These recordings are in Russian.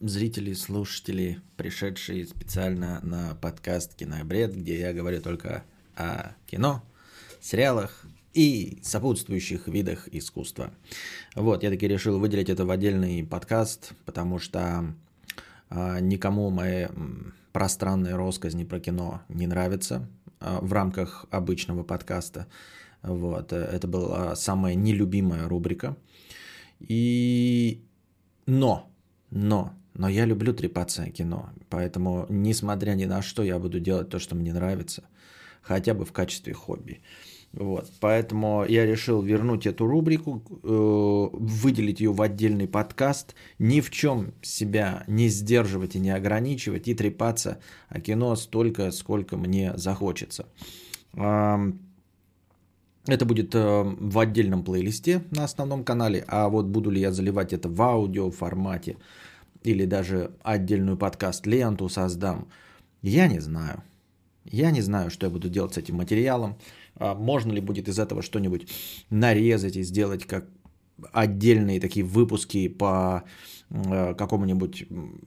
зрители, слушатели, пришедшие специально на подкаст «Кинобред», где я говорю только о кино, сериалах и сопутствующих видах искусства. Вот, я таки решил выделить это в отдельный подкаст, потому что а, никому мои пространные россказни про кино не нравятся а, в рамках обычного подкаста. Вот, это была самая нелюбимая рубрика. И... Но, но, но я люблю трепаться о кино, поэтому, несмотря ни на что, я буду делать то, что мне нравится, хотя бы в качестве хобби. Вот, поэтому я решил вернуть эту рубрику, э, выделить ее в отдельный подкаст, ни в чем себя не сдерживать и не ограничивать, и трепаться о кино столько, сколько мне захочется. Это будет э, в отдельном плейлисте на основном канале, а вот буду ли я заливать это в аудио формате или даже отдельную подкаст-ленту создам, я не знаю. Я не знаю, что я буду делать с этим материалом. А можно ли будет из этого что-нибудь нарезать и сделать как отдельные такие выпуски по э, какому-нибудь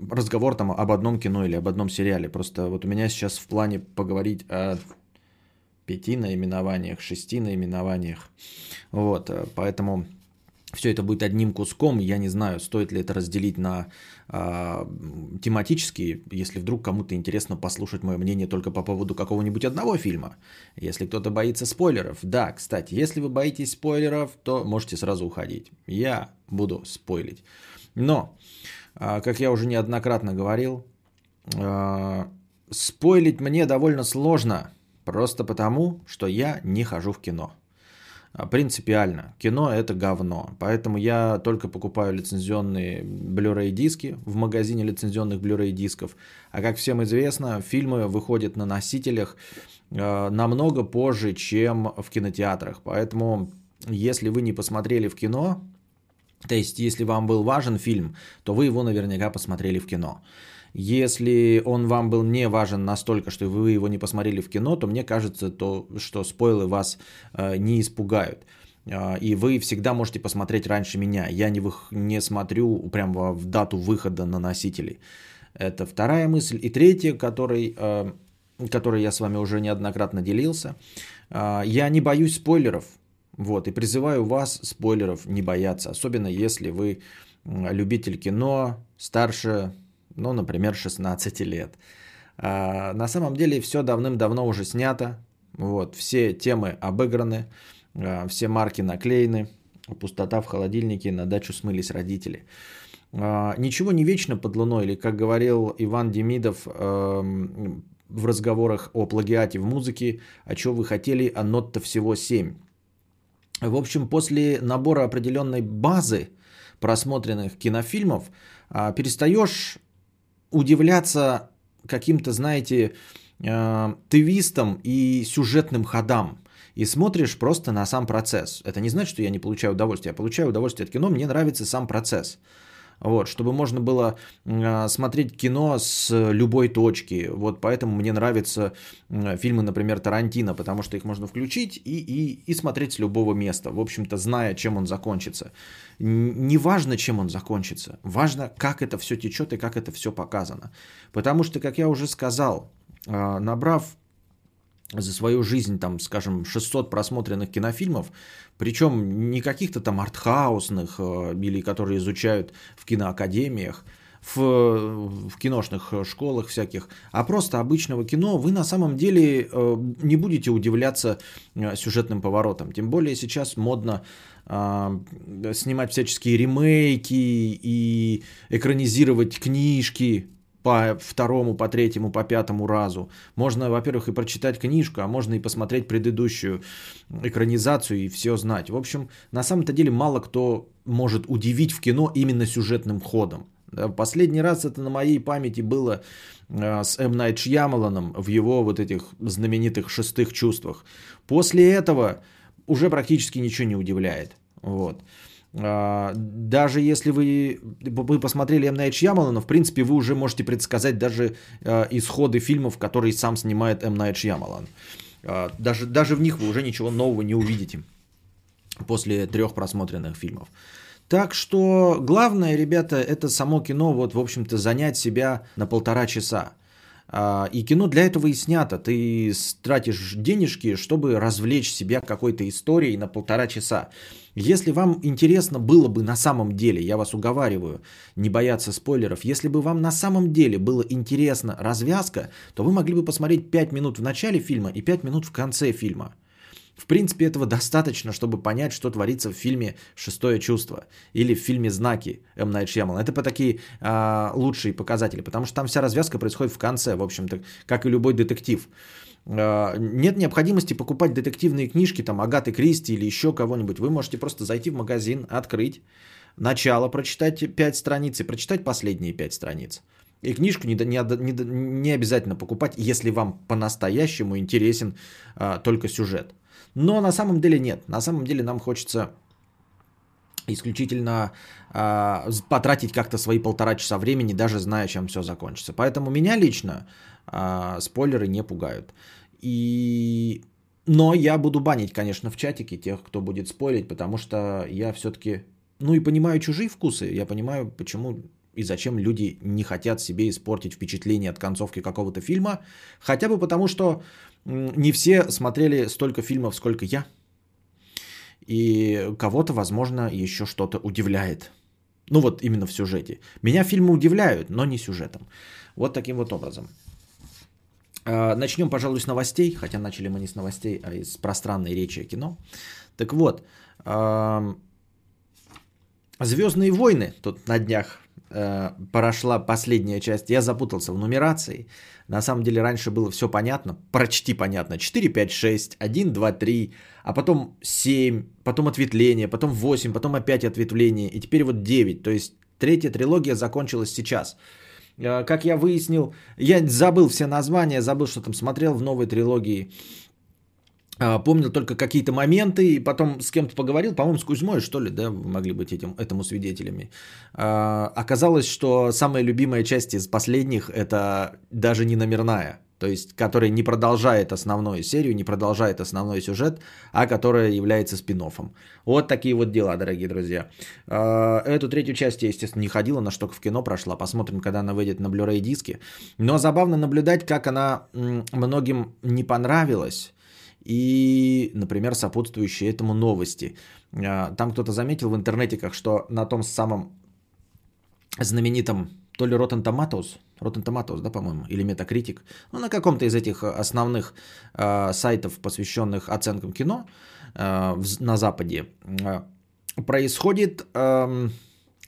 разговор там об одном кино или об одном сериале. Просто вот у меня сейчас в плане поговорить о пяти наименованиях, шести наименованиях. Вот, э, поэтому все это будет одним куском. Я не знаю, стоит ли это разделить на э, тематические, если вдруг кому-то интересно послушать мое мнение только по поводу какого-нибудь одного фильма. Если кто-то боится спойлеров. Да, кстати, если вы боитесь спойлеров, то можете сразу уходить. Я буду спойлить. Но, э, как я уже неоднократно говорил, э, спойлить мне довольно сложно – Просто потому, что я не хожу в кино. А, принципиально. Кино это говно. Поэтому я только покупаю лицензионные Blu-ray диски в магазине лицензионных Blu-ray дисков. А как всем известно, фильмы выходят на носителях э, намного позже, чем в кинотеатрах. Поэтому, если вы не посмотрели в кино, то есть, если вам был важен фильм, то вы его наверняка посмотрели в кино. Если он вам был не важен настолько, что вы его не посмотрели в кино, то мне кажется, то, что спойлы вас э, не испугают. Э, и вы всегда можете посмотреть раньше меня. Я не, вы, не смотрю прямо в дату выхода на носители. Это вторая мысль. И третья, которой, э, которой я с вами уже неоднократно делился. Я не боюсь спойлеров. Вот, и призываю вас спойлеров не бояться, особенно если вы любитель кино, старше ну, например, 16 лет. А, на самом деле все давным-давно уже снято, вот, все темы обыграны, а, все марки наклеены, пустота в холодильнике, на дачу смылись родители. А, ничего не вечно под луной, или, как говорил Иван Демидов в разговорах о плагиате в музыке, а что вы хотели, а нот-то всего 7. В общем, после набора определенной базы просмотренных кинофильмов перестаешь удивляться каким-то, знаете, э, твистам и сюжетным ходам. И смотришь просто на сам процесс. Это не значит, что я не получаю удовольствие. Я получаю удовольствие от кино, мне нравится сам процесс. Вот, чтобы можно было э, смотреть кино с любой точки. Вот поэтому мне нравятся фильмы, например, Тарантино, потому что их можно включить и, и, и смотреть с любого места. В общем-то, зная, чем он закончится. Не важно, чем он закончится. Важно, как это все течет и как это все показано. Потому что, как я уже сказал, э, набрав за свою жизнь, там, скажем, 600 просмотренных кинофильмов, причем не каких-то там артхаусных э, или которые изучают в киноакадемиях, в, в киношных школах всяких, а просто обычного кино, вы на самом деле э, не будете удивляться э, сюжетным поворотам. Тем более сейчас модно снимать всяческие ремейки и экранизировать книжки по второму, по третьему, по пятому разу. Можно, во-первых, и прочитать книжку, а можно и посмотреть предыдущую экранизацию и все знать. В общем, на самом-то деле мало кто может удивить в кино именно сюжетным ходом. Последний раз это на моей памяти было а, с М. Найт Шьямаланом в его вот этих знаменитых шестых чувствах. После этого уже практически ничего не удивляет. Вот. А, даже если вы, вы посмотрели М. Найт Шьямалана, в принципе, вы уже можете предсказать даже а, исходы фильмов, которые сам снимает М. Найт Шьямалан. А, даже, даже в них вы уже ничего нового не увидите после трех просмотренных фильмов. Так что главное, ребята, это само кино, вот, в общем-то, занять себя на полтора часа. И кино для этого и снято. Ты тратишь денежки, чтобы развлечь себя какой-то историей на полтора часа. Если вам интересно было бы на самом деле, я вас уговариваю, не бояться спойлеров, если бы вам на самом деле было интересно развязка, то вы могли бы посмотреть 5 минут в начале фильма и 5 минут в конце фильма. В принципе, этого достаточно, чтобы понять, что творится в фильме «Шестое чувство» или в фильме «Знаки» М. Найт Шьямалан. Это по такие а, лучшие показатели, потому что там вся развязка происходит в конце, в общем-то, как и любой детектив. А, нет необходимости покупать детективные книжки, там, Агаты Кристи или еще кого-нибудь. Вы можете просто зайти в магазин, открыть, начало прочитать 5 страниц и прочитать последние 5 страниц. И книжку не, не, не, не обязательно покупать, если вам по-настоящему интересен а, только сюжет. Но на самом деле нет. На самом деле нам хочется исключительно э, потратить как-то свои полтора часа времени, даже зная, чем все закончится. Поэтому меня лично э, спойлеры не пугают. И... Но я буду банить, конечно, в чатике тех, кто будет спорить, потому что я все-таки, ну и понимаю чужие вкусы, я понимаю, почему и зачем люди не хотят себе испортить впечатление от концовки какого-то фильма, хотя бы потому, что не все смотрели столько фильмов, сколько я. И кого-то, возможно, еще что-то удивляет. Ну вот именно в сюжете. Меня фильмы удивляют, но не сюжетом. Вот таким вот образом. А, начнем, пожалуй, с новостей, хотя начали мы не с новостей, а из пространной речи о кино. Так вот, Звездные войны тут на днях э, прошла последняя часть. Я запутался в нумерации. На самом деле раньше было все понятно, почти понятно. 4, 5, 6, 1, 2, 3, а потом 7, потом ответвление, потом 8, потом опять ответвление, и теперь вот 9. То есть третья трилогия закончилась сейчас. Э, как я выяснил, я забыл все названия, забыл, что там смотрел в новой трилогии. А, помнил только какие-то моменты, и потом с кем-то поговорил, по-моему, с Кузьмой, что ли, да, могли быть этим, этому свидетелями. А, оказалось, что самая любимая часть из последних – это даже не номерная, то есть которая не продолжает основную серию, не продолжает основной сюжет, а которая является спин -оффом. Вот такие вот дела, дорогие друзья. А, эту третью часть я, естественно, не ходила, на что в кино прошла. Посмотрим, когда она выйдет на Blu-ray диске. Но забавно наблюдать, как она многим не понравилась и, например, сопутствующие этому новости. А, там кто-то заметил в интернете, как что на том самом знаменитом то ли Rotten Tomatoes, Rotten Tomatoes, да, по-моему, или Metacritic, ну, на каком-то из этих основных э, сайтов, посвященных оценкам кино э, в, на Западе, э, происходит э,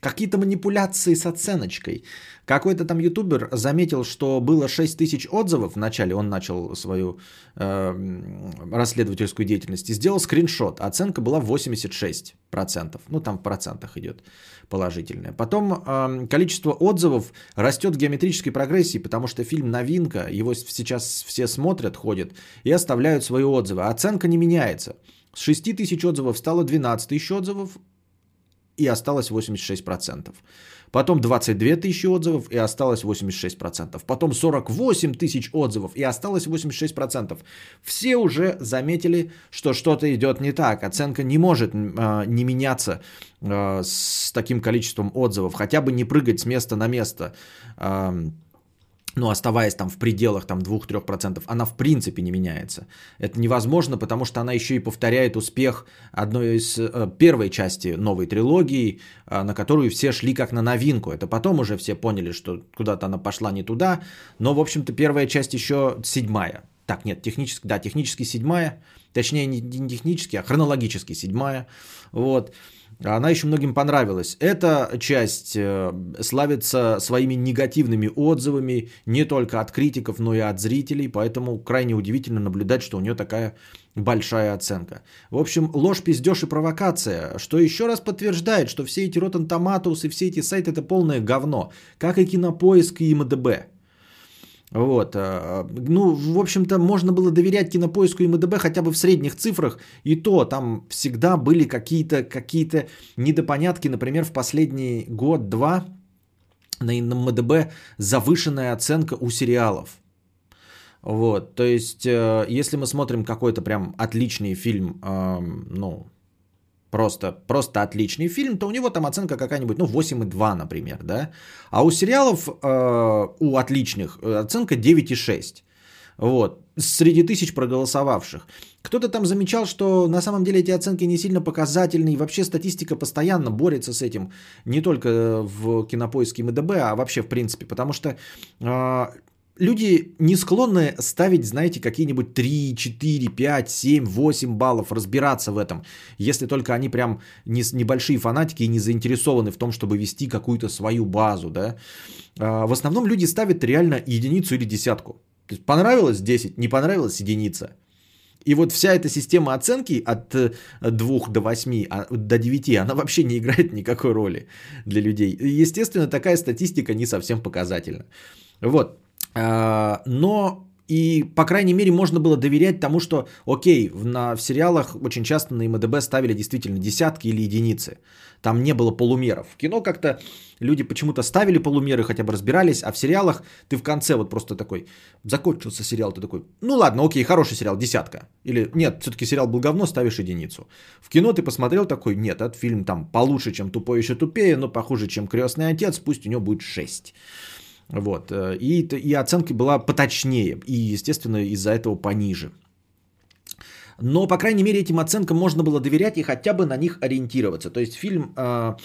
какие-то манипуляции с оценочкой. Какой-то там ютубер заметил, что было 6 тысяч отзывов в начале, он начал свою э, расследовательскую деятельность и сделал скриншот. Оценка была 86%. Ну, там в процентах идет положительная. Потом э, количество отзывов растет в геометрической прогрессии, потому что фильм новинка, его сейчас все смотрят, ходят и оставляют свои отзывы. А оценка не меняется. С 6 тысяч отзывов стало 12 тысяч отзывов, и осталось 86%. Потом 22 тысячи отзывов и осталось 86%. Потом 48 тысяч отзывов и осталось 86%. Все уже заметили, что что-то идет не так. Оценка не может э, не меняться э, с таким количеством отзывов. Хотя бы не прыгать с места на место. Э, ну, оставаясь там в пределах там 2-3%, она в принципе не меняется. Это невозможно, потому что она еще и повторяет успех одной из э, первой части новой трилогии, э, на которую все шли как на новинку. Это потом уже все поняли, что куда-то она пошла не туда, но, в общем-то, первая часть еще седьмая. Так, нет, технически, да, технически седьмая, точнее не, не технически, а хронологически седьмая. Вот. Она еще многим понравилась. Эта часть э, славится своими негативными отзывами не только от критиков, но и от зрителей, поэтому крайне удивительно наблюдать, что у нее такая большая оценка. В общем, ложь, пиздеж и провокация, что еще раз подтверждает, что все эти Rotten Tomatoes и все эти сайты это полное говно, как и Кинопоиск и МДБ. Вот. Э, ну, в общем-то, можно было доверять кинопоиску и МДБ хотя бы в средних цифрах. И то там всегда были какие-то какие недопонятки. Например, в последний год-два на МДБ завышенная оценка у сериалов. Вот, то есть, э, если мы смотрим какой-то прям отличный фильм, ну, просто, просто отличный фильм, то у него там оценка какая-нибудь, ну, 8,2, например, да. А у сериалов, э, у отличных, э, оценка 9,6. Вот, среди тысяч проголосовавших. Кто-то там замечал, что на самом деле эти оценки не сильно показательны, и вообще статистика постоянно борется с этим, не только в кинопоиске МДБ, а вообще в принципе, потому что э, люди не склонны ставить, знаете, какие-нибудь 3, 4, 5, 7, 8 баллов, разбираться в этом, если только они прям не, небольшие фанатики и не заинтересованы в том, чтобы вести какую-то свою базу, да. Э, в основном люди ставят реально единицу или десятку. То есть понравилось 10, не понравилось единица. И вот вся эта система оценки от 2 э, до 8, а, до 9, она вообще не играет никакой роли для людей. Естественно, такая статистика не совсем показательна. Вот. А, но и, по крайней мере, можно было доверять тому, что, окей, на, в сериалах очень часто на МДБ ставили действительно десятки или единицы. Там не было полумеров. В кино как-то люди почему-то ставили полумеры, хотя бы разбирались, а в сериалах ты в конце вот просто такой, закончился сериал, ты такой, ну ладно, окей, хороший сериал, десятка. Или нет, все-таки сериал был говно, ставишь единицу. В кино ты посмотрел такой, нет, этот фильм там получше, чем «Тупой еще тупее», но похуже, чем «Крестный отец», пусть у него будет 6. Вот. Э, и, и оценка была поточнее. И, естественно, из-за этого пониже. Но, по крайней мере, этим оценкам можно было доверять и хотя бы на них ориентироваться. То есть фильм, э,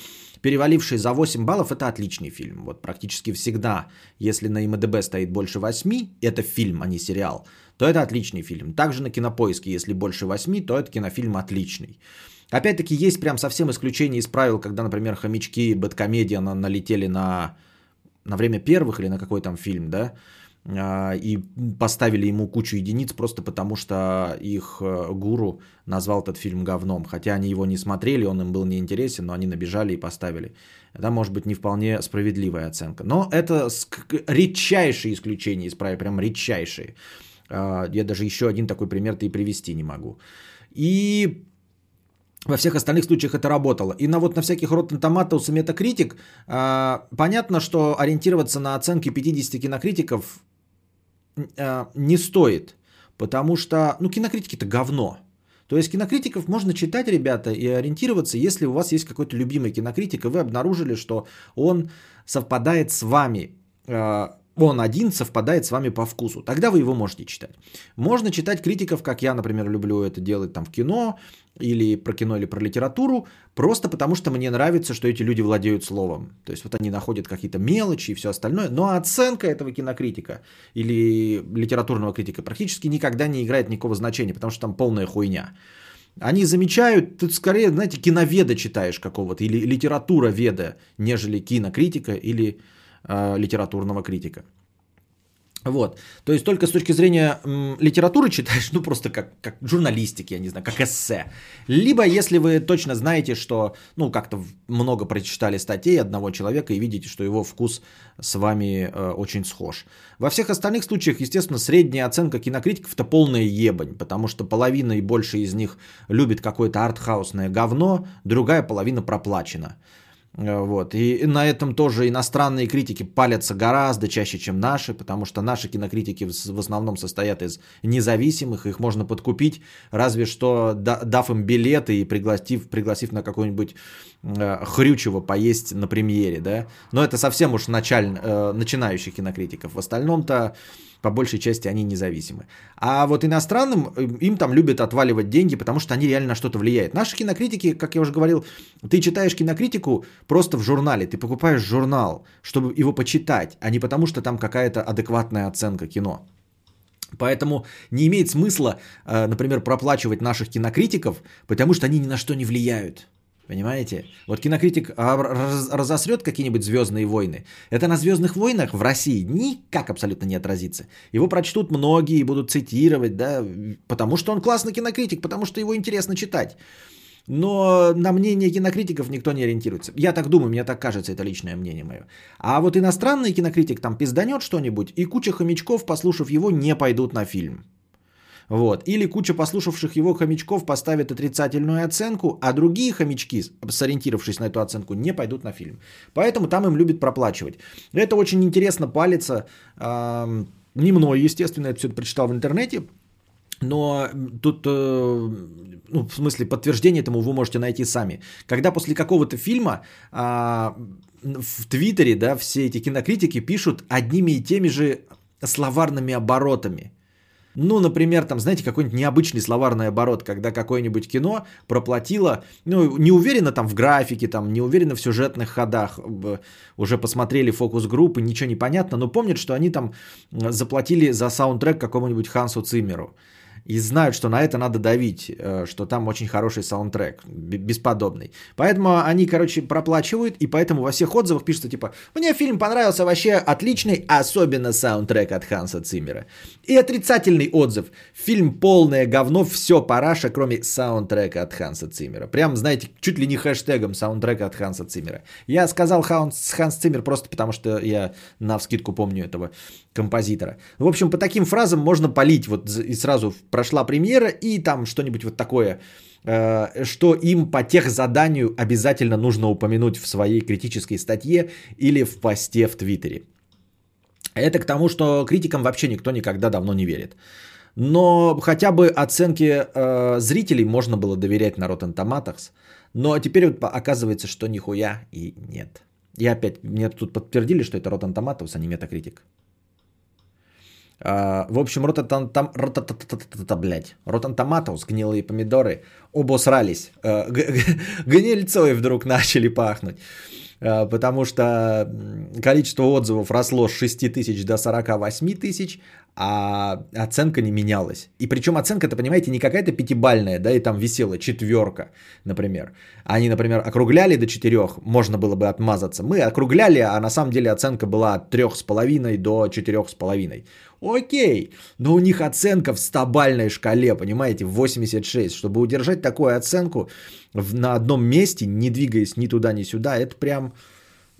переваливший за 8 баллов, это отличный фильм. Вот практически всегда, если на МДБ стоит больше 8, это фильм, а не сериал, то это отличный фильм. Также на кинопоиске, если больше 8, то это кинофильм отличный. Опять-таки, есть прям совсем исключение из правил, когда, например, хомячки и бэткомедия налетели на на время первых или на какой там фильм, да, а, и поставили ему кучу единиц просто потому, что их э, гуру назвал этот фильм говном. Хотя они его не смотрели, он им был неинтересен, но они набежали и поставили. Это может быть не вполне справедливая оценка. Но это редчайшие исключения из правил, прям редчайшие. А, я даже еще один такой пример-то и привести не могу. И во всех остальных случаях это работало. И на вот на всяких Rotten Tomatoes и Metacritic э, понятно, что ориентироваться на оценки 50 кинокритиков э, не стоит. Потому что, ну, кинокритики это говно. То есть кинокритиков можно читать, ребята, и ориентироваться, если у вас есть какой-то любимый кинокритик, и вы обнаружили, что он совпадает с вами. Э, он один совпадает с вами по вкусу. Тогда вы его можете читать. Можно читать критиков, как я, например, люблю это делать там в кино, или про кино, или про литературу, просто потому что мне нравится, что эти люди владеют словом. То есть вот они находят какие-то мелочи и все остальное. Но оценка этого кинокритика или литературного критика практически никогда не играет никакого значения, потому что там полная хуйня. Они замечают, тут скорее, знаете, киноведа читаешь какого-то, или литература веда, нежели кинокритика или э, литературного критика. Вот. То есть только с точки зрения м, литературы читаешь, ну просто как, как журналистики, я не знаю, как эссе. Либо если вы точно знаете, что, ну как-то много прочитали статей одного человека и видите, что его вкус с вами э, очень схож. Во всех остальных случаях, естественно, средняя оценка кинокритиков это полная ебань, потому что половина и больше из них любит какое-то артхаусное говно, другая половина проплачена. Э, вот. И на этом тоже иностранные критики палятся гораздо чаще, чем наши, потому что наши кинокритики в основном состоят из независимых, их можно подкупить, разве что дав им билеты и пригласив, пригласив на какой-нибудь э, хрючево поесть на премьере, да. Но это совсем уж началь, э, начинающих кинокритиков. В остальном-то по большей части они независимы. А вот иностранным э, им там любят отваливать деньги, потому что они реально на что-то влияют. Наши кинокритики, как я уже говорил, ты читаешь кинокритику просто в журнале, ты покупаешь журнал, чтобы его почитать, а не потому что там какая-то адекватная оценка кино. Поэтому не имеет смысла, э, например, проплачивать наших кинокритиков, потому что они ни на что не влияют. Понимаете? Вот кинокритик а, разосрет какие-нибудь Звездные войны. Это на Звездных войнах в России никак абсолютно не отразится. Его прочтут многие и будут цитировать, да, потому что он классный кинокритик, потому что его интересно читать. Но на мнение кинокритиков никто не ориентируется. Я так думаю, мне так кажется, это личное мнение мое. А вот иностранный кинокритик там пизданет что-нибудь, и куча хомячков, послушав его, не пойдут на фильм. Вот. Или куча послушавших его хомячков поставит отрицательную оценку, а другие хомячки, сориентировавшись на эту оценку, не пойдут на фильм. Поэтому там им любят проплачивать. Это очень интересно палится. Э, не мной, естественно, я все это прочитал в интернете. Но тут, э, ну, в смысле, подтверждение этому вы можете найти сами. Когда после какого-то фильма а, в Твиттере, да, все эти кинокритики пишут одними и теми же словарными оборотами. Ну, например, там, знаете, какой-нибудь необычный словарный оборот, когда какое-нибудь кино проплатило, ну, не уверенно там в графике, там, не уверенно в сюжетных ходах, уже посмотрели фокус-группы, ничего не понятно, но помнят, что они там заплатили за саундтрек какому-нибудь Хансу Циммеру и знают, что на это надо давить, э, что там очень хороший саундтрек, бесподобный. Поэтому они, короче, проплачивают, и поэтому во всех отзывах пишется типа, мне фильм понравился вообще отличный, особенно саундтрек от Ханса Циммера. И отрицательный отзыв, фильм полное говно, все параша, кроме саундтрека от Ханса Циммера. Прям, знаете, чуть ли не хэштегом саундтрека от Ханса Циммера. Я сказал Ханс, Ханс Циммер просто потому, что я на вскидку помню этого композитора. В общем, по таким фразам можно полить вот и сразу прошла премьера и там что-нибудь вот такое, э, что им по тех заданию обязательно нужно упомянуть в своей критической статье или в посте в Твиттере. Это к тому, что критикам вообще никто никогда давно не верит. Но хотя бы оценки э, зрителей можно было доверять на Rotten Tomatoes. Но теперь вот оказывается, что нихуя и нет. И опять мне тут подтвердили, что это Rotten Tomatoes, а не Metacritic. А, в общем, рототантам... блядь. Ротантоматус, гнилые помидоры, обосрались. А, гнильцой вдруг начали пахнуть. А, потому что количество отзывов росло с 6 тысяч до 48 тысяч, а оценка не менялась. И причем оценка-то, понимаете, не какая-то пятибальная, да, и там висела четверка, например. Они, например, округляли до четырех, можно было бы отмазаться. Мы округляли, а на самом деле оценка была от трех с половиной до четырех с половиной. Окей, но у них оценка в стабальной шкале, понимаете, 86. Чтобы удержать такую оценку на одном месте, не двигаясь ни туда, ни сюда, это прям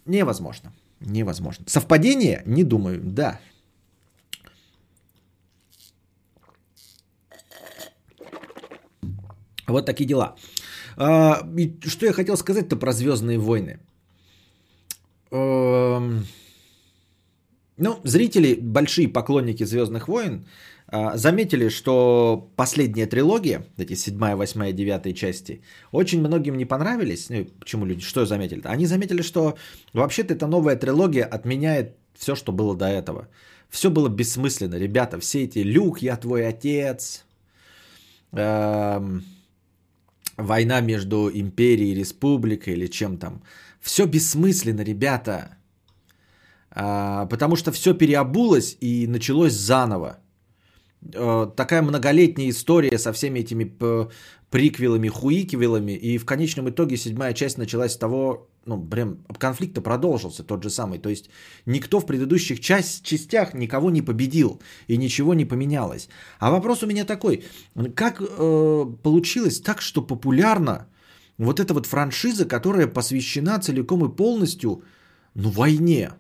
невозможно. Невозможно. Совпадение? Не думаю, да. Вот такие дела. А, что я хотел сказать-то про Звездные войны? Ну, зрители, большие поклонники Звездных войн, а, заметили, что последняя трилогия, эти седьмая, восьмая, девятая части, очень многим не понравились. Ну, почему люди, что заметили? Они заметили, что вообще-то эта новая трилогия отменяет все, что было до этого. Все было бессмысленно, ребята. Все эти «Люк, я твой отец», эм, война между империей и республикой или чем там. Все бессмысленно, ребята. А, потому что все переобулось и началось заново. А, такая многолетняя история со всеми этими приквелами, хуиквелами. И в конечном итоге седьмая часть началась с того, ну, прям конфликт продолжился тот же самый. То есть никто в предыдущих часть, частях никого не победил и ничего не поменялось. А вопрос у меня такой, как э, получилось так, что популярна вот эта вот франшиза, которая посвящена целиком и полностью ну, войне?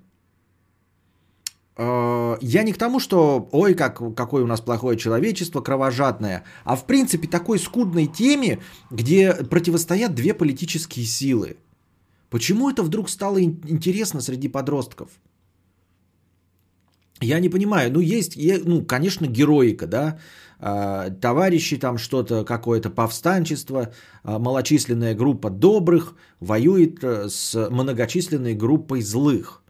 Э, я не к тому, что ой, как, какое у нас плохое человечество, кровожадное, а в принципе такой скудной теме, где противостоят две политические силы. Почему это вдруг стало интересно среди подростков? Я не понимаю. Ну, есть, ну, конечно, героика, да, а, товарищи там что-то, какое-то повстанчество, а, малочисленная группа добрых воюет э, с многочисленной группой злых.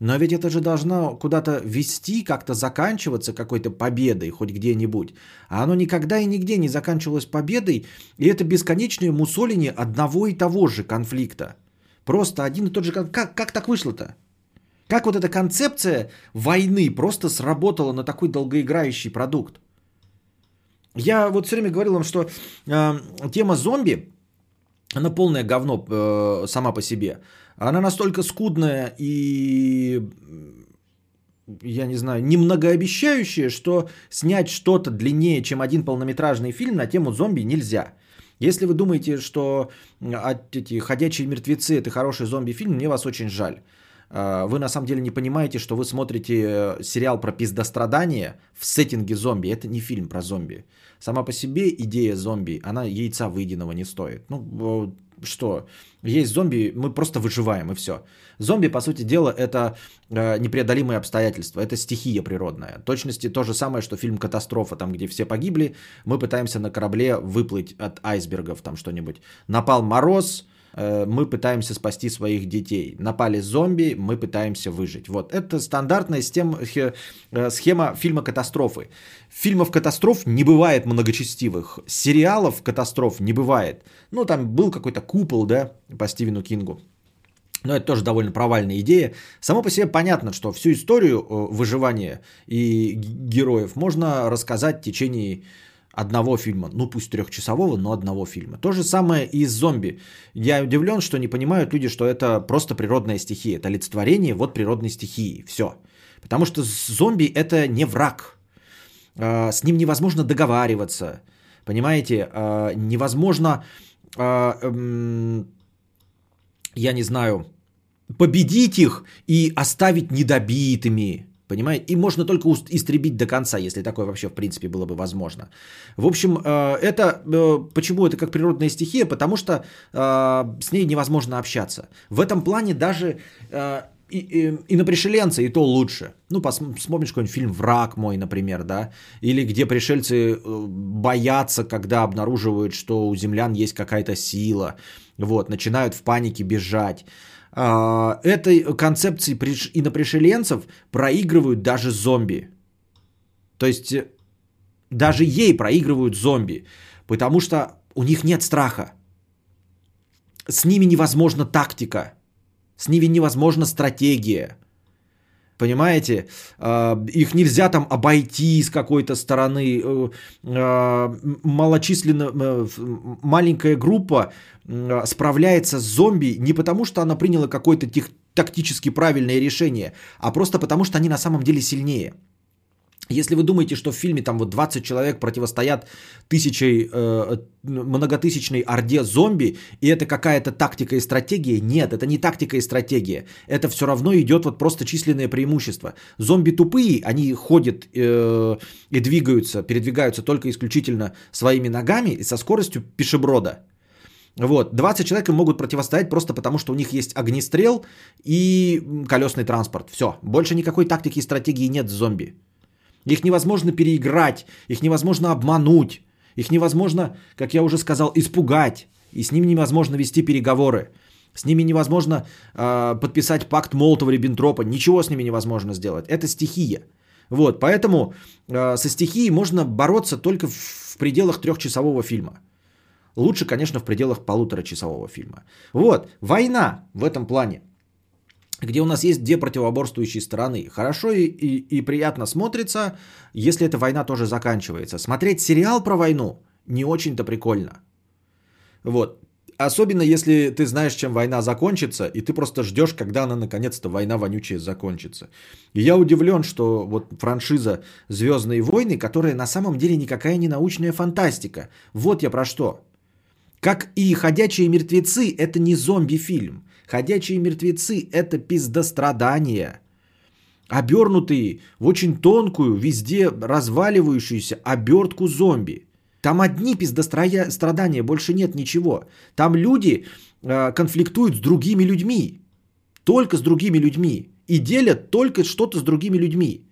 Но ведь это же должно куда-то вести, как-то заканчиваться какой-то победой хоть где-нибудь. А оно никогда и нигде не заканчивалось победой, и это бесконечное мусоление одного и того же конфликта. Просто один и тот же... Как, как так вышло-то? Как вот эта концепция войны просто сработала на такой долгоиграющий продукт? Я вот все время говорил вам, что э, тема зомби, она полное говно э, сама по себе. Она настолько скудная и, я не знаю, немногообещающая, что снять что-то длиннее, чем один полнометражный фильм на тему зомби нельзя. Если вы думаете, что эти «Ходячие мертвецы» – это хороший зомби-фильм, мне вас очень жаль. А, вы на самом деле не понимаете, что вы смотрите э, сериал про пиздострадание в сеттинге зомби. Это не фильм про зомби. Сама по себе идея зомби, она яйца выеденного не стоит. Ну, что есть зомби, мы просто выживаем и все. Зомби, по сути дела, это э, непреодолимые обстоятельства, это стихия природная. В точности то же самое, что фильм «Катастрофа», там, где все погибли, мы пытаемся на корабле выплыть от айсбергов, там что-нибудь. Напал мороз, мы пытаемся спасти своих детей. Напали зомби, мы пытаемся выжить. Вот это стандартная схема, э, схема фильма катастрофы. Фильмов катастроф не бывает многочастивых. Сериалов катастроф не бывает. Ну, там был какой-то купол, да, по Стивену Кингу. Но это тоже довольно провальная идея. Само по себе понятно, что всю историю э, выживания и героев можно рассказать в течение одного фильма, ну пусть трехчасового, но одного фильма. То же самое и с зомби. Я удивлен, что не понимают люди, что это просто природная стихия, это олицетворение вот природной стихии, все. Потому что зомби это не враг, а, с ним невозможно договариваться, понимаете, а, невозможно, а, я не знаю, победить их и оставить недобитыми, Понимаете? И можно только истребить до конца, если такое вообще в принципе было бы возможно. В общем, э, это э, почему это как природная стихия? Потому что э, с ней невозможно общаться. В этом плане даже и, и, и на пришеленца, и то лучше. Ну, посмотришь какой-нибудь фильм «Враг мой», например, да, или где пришельцы боятся, когда обнаруживают, что у землян есть какая-то сила, вот, начинают в панике бежать. А, этой концепции инопришеленцев проигрывают даже зомби. То есть э, даже ей проигрывают зомби, потому что у них нет страха. С ними невозможна тактика, с ними невозможна стратегия. Понимаете, а, их нельзя там обойти с какой-то стороны. Э, а, малочисленно, э, маленькая группа справляется с зомби не потому, что она приняла какое-то тактически правильное решение, а просто потому, что они на самом деле сильнее. Если вы думаете, что в фильме там вот 20 человек противостоят тысячей, э, многотысячной орде зомби, и это какая-то тактика и стратегия, нет, это не тактика и стратегия. Это все равно идет вот просто численное преимущество. Зомби тупые, они ходят э, и двигаются, передвигаются только исключительно своими ногами и со скоростью пешеброда. Вот, 20 человек им могут противостоять просто потому, что у них есть огнестрел и колесный транспорт. Все, больше никакой тактики и стратегии нет зомби. Их невозможно переиграть, их невозможно обмануть, их невозможно, как я уже сказал, испугать. И с ними невозможно вести переговоры. С ними невозможно э, подписать пакт Молотова-Риббентропа. Ничего с ними невозможно сделать. Это стихия. Вот, поэтому э, со стихией можно бороться только в, в пределах трехчасового фильма. Лучше, конечно, в пределах полуторачасового фильма. Вот, война в этом плане где у нас есть две противоборствующие стороны. Хорошо и, и, и приятно смотрится, если эта война тоже заканчивается. Смотреть сериал про войну не очень-то прикольно. Вот. Особенно если ты знаешь, чем война закончится, и ты просто ждешь, когда она наконец-то война вонючая закончится. И я удивлен, что вот франшиза Звездные войны, которая на самом деле никакая не научная фантастика. Вот я про что. Как и Ходячие мертвецы, это не зомби-фильм. Ходячие мертвецы – это пиздострадание. Обернутые в очень тонкую, везде разваливающуюся обертку зомби. Там одни пиздострадания, больше нет ничего. Там люди э, конфликтуют с другими людьми. Только с другими людьми. И делят только что-то с другими людьми.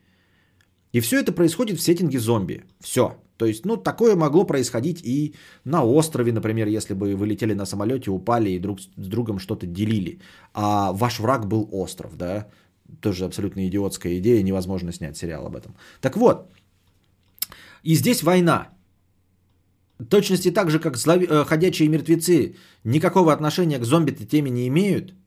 И все это происходит в сеттинге зомби. Все. То есть, ну, такое могло происходить и на острове, например, если бы вы летели на самолете, упали и друг с другом что-то делили. А ваш враг был остров, да? Тоже абсолютно идиотская идея, невозможно снять сериал об этом. Так вот, и здесь война. точности так же, как злови... Э, ходячие мертвецы никакого отношения к зомби-то теме не имеют –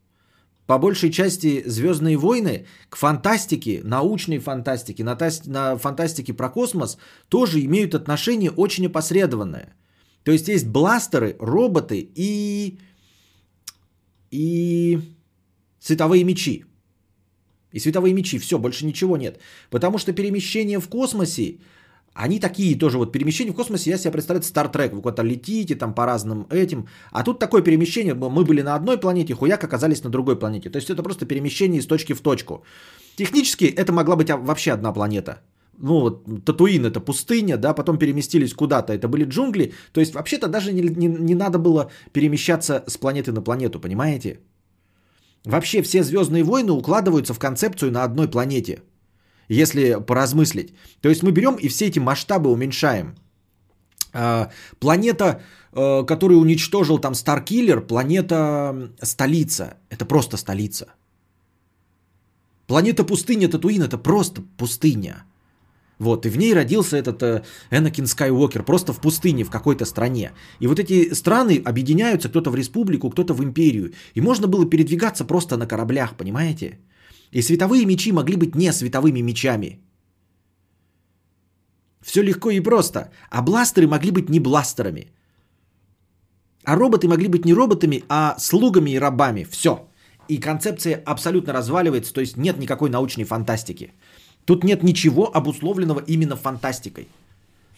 по большей части Звездные войны к фантастике, научной фантастике, на, на фантастике про космос тоже имеют отношение очень опосредованное. То есть есть бластеры, роботы и, и световые мечи. И световые мечи, все, больше ничего нет. Потому что перемещение в космосе они такие тоже вот перемещения в космосе, я себе представляю, Trek, вы куда-то летите там по разным этим. А тут такое перемещение, мы были на одной планете, хуяк оказались на другой планете. То есть это просто перемещение из точки в точку. Технически это могла быть вообще одна планета. ну вот Татуин это пустыня, да, потом переместились куда-то, это были джунгли. То есть вообще-то даже не, не, не надо было перемещаться с планеты на планету, понимаете? Вообще все Звездные войны укладываются в концепцию на одной планете, если поразмыслить. То есть мы берем и все эти масштабы уменьшаем. А, планета, э, которую уничтожил там Старкиллер, планета столица. Это просто столица. Планета пустыня Татуин это просто пустыня. Вот, и в ней родился этот э, Энакин Скайуокер, просто в пустыне, в какой-то стране. И вот эти страны объединяются, кто-то в республику, кто-то в империю. И можно было передвигаться просто на кораблях, понимаете? И световые мечи могли быть не световыми мечами. Все легко и просто. А бластеры могли быть не бластерами. А роботы могли быть не роботами, а слугами и рабами. Все. И концепция абсолютно разваливается, то есть нет никакой научной фантастики. Тут нет ничего обусловленного именно фантастикой.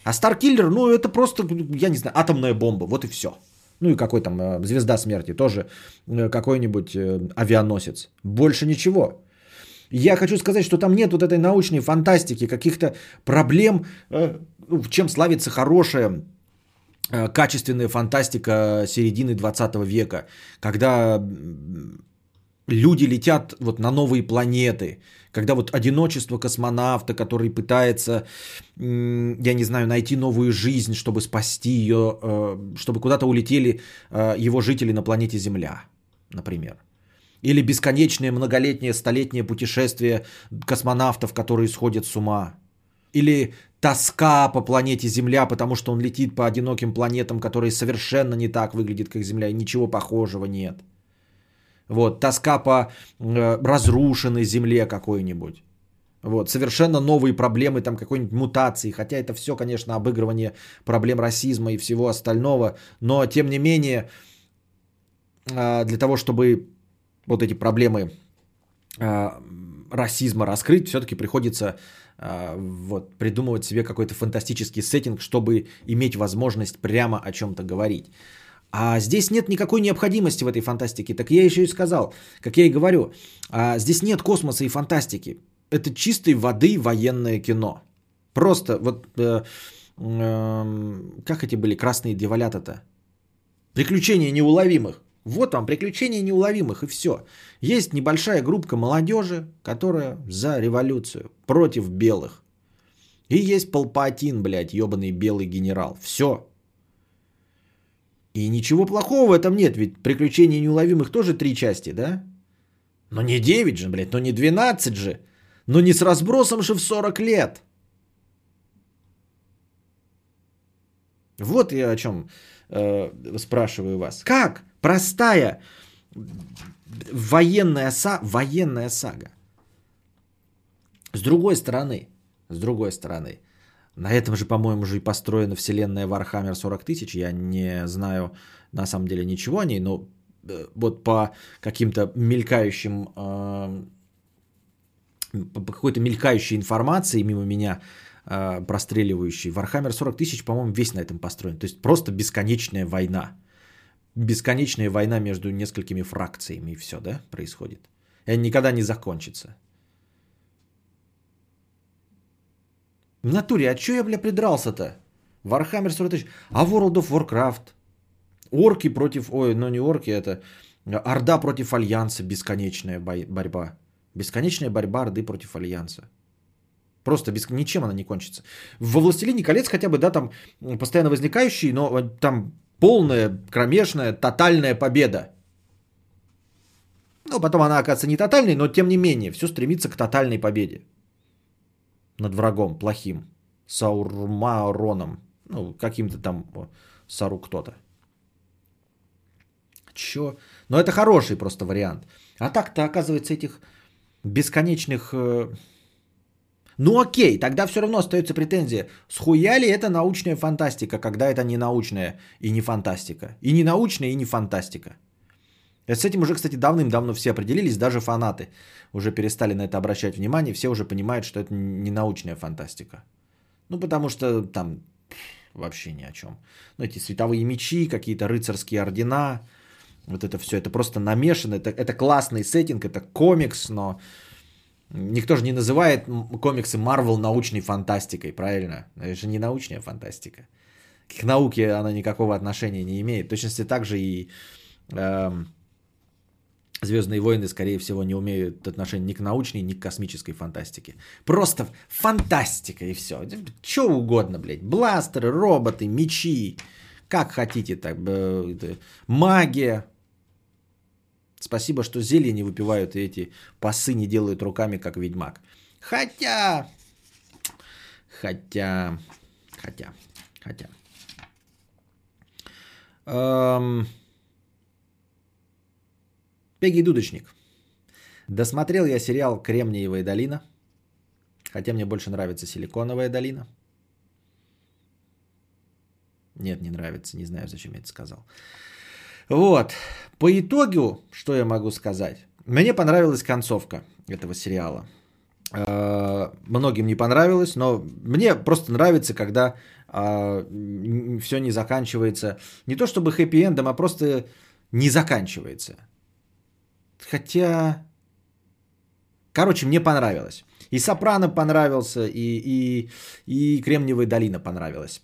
А Старкиллер, ну это просто, я не знаю, атомная бомба, вот и все. Ну и какой там э, звезда смерти, тоже э, какой-нибудь э, авианосец. Больше ничего. Я хочу сказать, что там нет вот этой научной фантастики, каких-то проблем, ну, чем славится хорошая качественная фантастика середины 20 века, когда люди летят вот на новые планеты, когда вот одиночество космонавта, который пытается, я не знаю, найти новую жизнь, чтобы спасти ее, э, чтобы куда-то улетели э, его жители на планете Земля, например. Или бесконечное многолетнее, столетнее путешествие космонавтов, которые сходят с ума. Или тоска по планете Земля, потому что он летит по одиноким планетам, которые совершенно не так выглядят, как Земля, и ничего похожего нет. Вот, тоска по э, разрушенной земле какой-нибудь. Вот, совершенно новые проблемы, там какой-нибудь мутации, хотя это все, конечно, обыгрывание проблем расизма и всего остального, но тем не менее, э, для того, чтобы вот эти проблемы э, расизма раскрыть, все-таки приходится э, вот, придумывать себе какой-то фантастический сеттинг, чтобы иметь возможность прямо о чем-то говорить. А здесь нет никакой необходимости в этой фантастике. Так я еще и сказал, как я и говорю, а здесь нет космоса и фантастики. Это чистой воды военное кино. Просто вот э, э, как эти были красные дьяволята-то? Приключения неуловимых. Вот вам приключения неуловимых и все. Есть небольшая группка молодежи, которая за революцию, против белых. И есть Палпатин, блядь, ебаный белый генерал. Все. И ничего плохого в этом нет, ведь приключения неуловимых тоже три части, да? Но не 9 же, блядь, но не 12 же. Но не с разбросом же в 40 лет. Вот я о чем э, спрашиваю вас. Как простая военная, са... военная сага? С другой стороны, с другой стороны, на этом же, по-моему, же и построена вселенная Warhammer 40 тысяч. Я не знаю на самом деле ничего о ней, но э, вот по каким-то мелькающим, э, по какой-то мелькающей информации мимо меня э, простреливающей, Warhammer 40 тысяч, по-моему, весь на этом построен. То есть просто бесконечная война. Бесконечная война между несколькими фракциями и все, да, происходит. И она никогда не закончится. В натуре, а чё я, бля, придрался-то? Warhammer 40 тысяч. А World of Warcraft? Орки против... Ой, ну не орки, это... Орда против Альянса. Бесконечная борьба. Бесконечная борьба Орды против Альянса. Просто без... ничем она не кончится. Во «Властелине колец» хотя бы, да, там постоянно возникающий, но там полная, кромешная, тотальная победа. Ну, потом она оказывается не тотальной, но тем не менее, все стремится к тотальной победе над врагом плохим, Саурмароном, ну, каким-то там Сару кто-то. Чё? Но это хороший просто вариант. А так-то, оказывается, этих бесконечных... Э, ну окей, тогда все равно остается претензия. Схуя ли это научная фантастика, когда это не научная и не фантастика? И не научная, и не фантастика. С этим уже, кстати, давным-давно все определились, даже фанаты уже перестали на это обращать внимание, все уже понимают, что это не научная фантастика. Ну, потому что там вообще ни о чем. Ну, эти световые мечи, какие-то рыцарские ордена, вот это все, это просто намешано, это, это классный сеттинг, это комикс, но Никто же не называет комиксы Марвел научной фантастикой, правильно? Это же не научная фантастика. К науке она никакого отношения не имеет. В точности так же и э, Звездные войны, скорее всего, не умеют отношения ни к научной, ни к космической фантастике. Просто фантастика и все. Что угодно, блядь. Бластеры, роботы, мечи. Как хотите, так. Магия. Спасибо, что зелье не выпивают и эти пасы не делают руками, как ведьмак. Хотя... Хотя... Хотя... Хотя... Эм... Пеги Дудочник. Досмотрел я сериал «Кремниевая долина», хотя мне больше нравится «Силиконовая долина». Нет, не нравится, не знаю, зачем я это сказал. Вот, по итогу, что я могу сказать? Мне понравилась концовка этого сериала. Э, многим не понравилось, но мне просто нравится, когда а, все не заканчивается. Не то чтобы хэппи-эндом, а просто не заканчивается. Хотя... Короче, мне понравилось. И Сопрано понравился, и, и, и Кремниевая долина понравилась.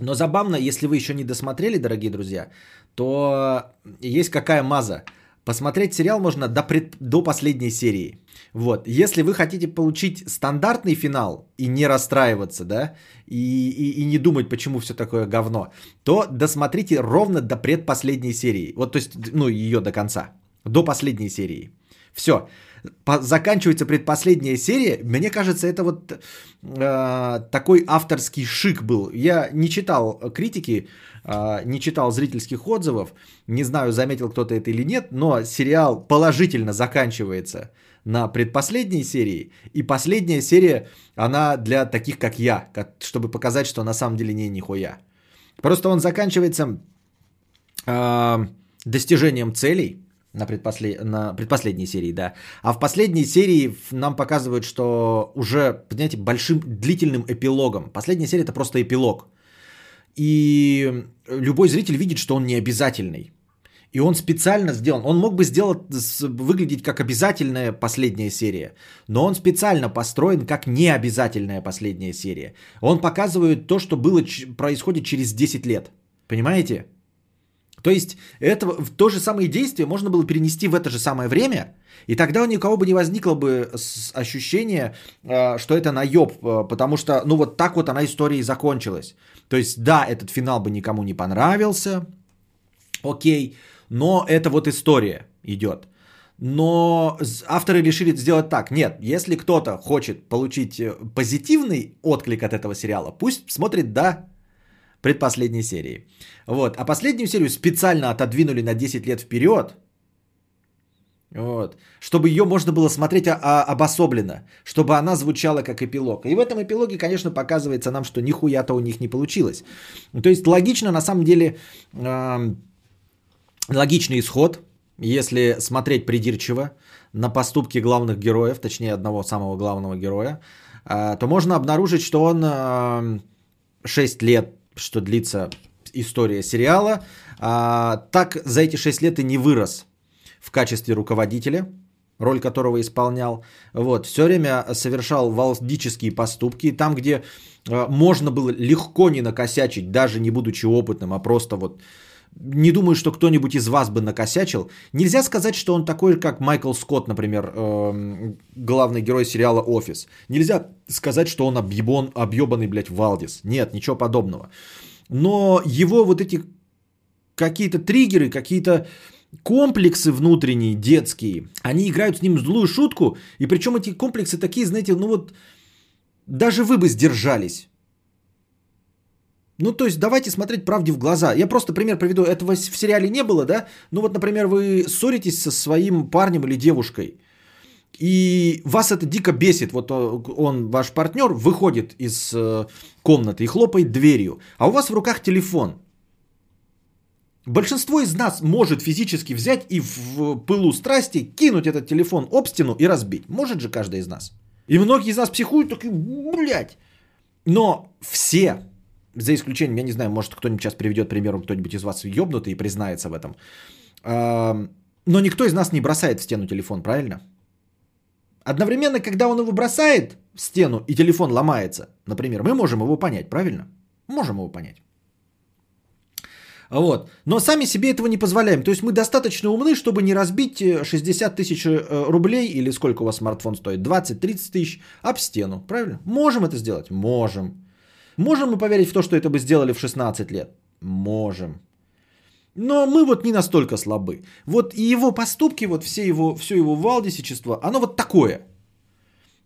Но забавно, если вы еще не досмотрели, дорогие друзья, то есть какая маза. Посмотреть сериал можно до, пред, до последней серии. Вот. Если вы хотите получить стандартный финал и не расстраиваться, да, и, и, и не думать, почему все такое говно, то досмотрите ровно до предпоследней серии. Вот, то есть, ну, ее до конца. До последней серии. Все. Заканчивается предпоследняя серия. Мне кажется, это вот э, такой авторский шик был. Я не читал критики, э, не читал зрительских отзывов. Не знаю, заметил кто-то это или нет, но сериал положительно заканчивается на предпоследней серии. И последняя серия, она для таких, как я, чтобы показать, что на самом деле не нихуя. Просто он заканчивается э, достижением целей на, предпослед... на предпоследней серии, да. А в последней серии нам показывают, что уже, понимаете, большим длительным эпилогом. Последняя серия это просто эпилог. И любой зритель видит, что он не обязательный. И он специально сделан. Он мог бы сделать, выглядеть как обязательная последняя серия, но он специально построен как необязательная последняя серия. Он показывает то, что было, происходит через 10 лет. Понимаете? То есть это, то же самое действие можно было перенести в это же самое время, и тогда у никого бы не возникло бы ощущение, а, что это наеб, а, потому что, ну вот так вот она история и закончилась. То есть да, этот финал бы никому не понравился, окей, но это вот история идет. Но авторы решили сделать так. Нет, если кто-то хочет получить э, позитивный отклик от этого сериала, пусть смотрит до предпоследней серии. Вот. А последнюю серию специально отодвинули на 10 лет вперед, вот. Чтобы ее можно было смотреть а, а, обособленно, чтобы она звучала как эпилог. И в этом эпилоге, конечно, показывается нам, что нихуя-то у них не получилось. То есть логично, на самом деле, э, логичный исход, если смотреть придирчиво на поступки главных героев, точнее одного самого главного героя, э, то можно обнаружить, что он э, 6 лет что длится история сериала, а, так за эти 6 лет и не вырос в качестве руководителя, роль которого исполнял. Вот, все время совершал валдические поступки. Там, где а, можно было легко не накосячить, даже не будучи опытным, а просто вот не думаю, что кто-нибудь из вас бы накосячил. Нельзя сказать, что он такой, как Майкл Скотт, например, эм, главный герой сериала «Офис». Нельзя сказать, что он объебан, объебанный, блядь, Валдис. Нет, ничего подобного. Но его вот эти какие-то триггеры, какие-то комплексы внутренние, детские, они играют с ним злую шутку. И причем эти комплексы такие, знаете, ну вот даже вы бы сдержались. Ну, то есть, давайте смотреть правде в глаза. Я просто пример приведу. Этого в сериале не было, да? Ну, вот, например, вы ссоритесь со своим парнем или девушкой. И вас это дико бесит. Вот э, он, ваш партнер, выходит из э, комнаты и хлопает дверью. А у вас в руках телефон. Большинство из нас может физически взять и в пылу страсти кинуть этот телефон об стену и разбить. Может же каждый из нас. И многие из нас психуют, такие, блядь. Но все за исключением, я не знаю, может кто-нибудь сейчас приведет примером, кто-нибудь из вас ёбнутый и признается в этом. Но никто из нас не бросает в стену телефон, правильно? Одновременно, когда он его бросает в стену и телефон ломается, например, мы можем его понять, правильно? Можем его понять. Вот. Но сами себе этого не позволяем. То есть мы достаточно умны, чтобы не разбить 60 э, тысяч э, рублей или сколько у вас смартфон стоит, 20-30 тысяч об стену. Правильно? Можем это сделать? Можем. Можем мы поверить в то, что это бы сделали в 16 лет? Можем. Но мы вот не настолько слабы. Вот и его поступки, вот все его, все его валдисичество, оно вот такое.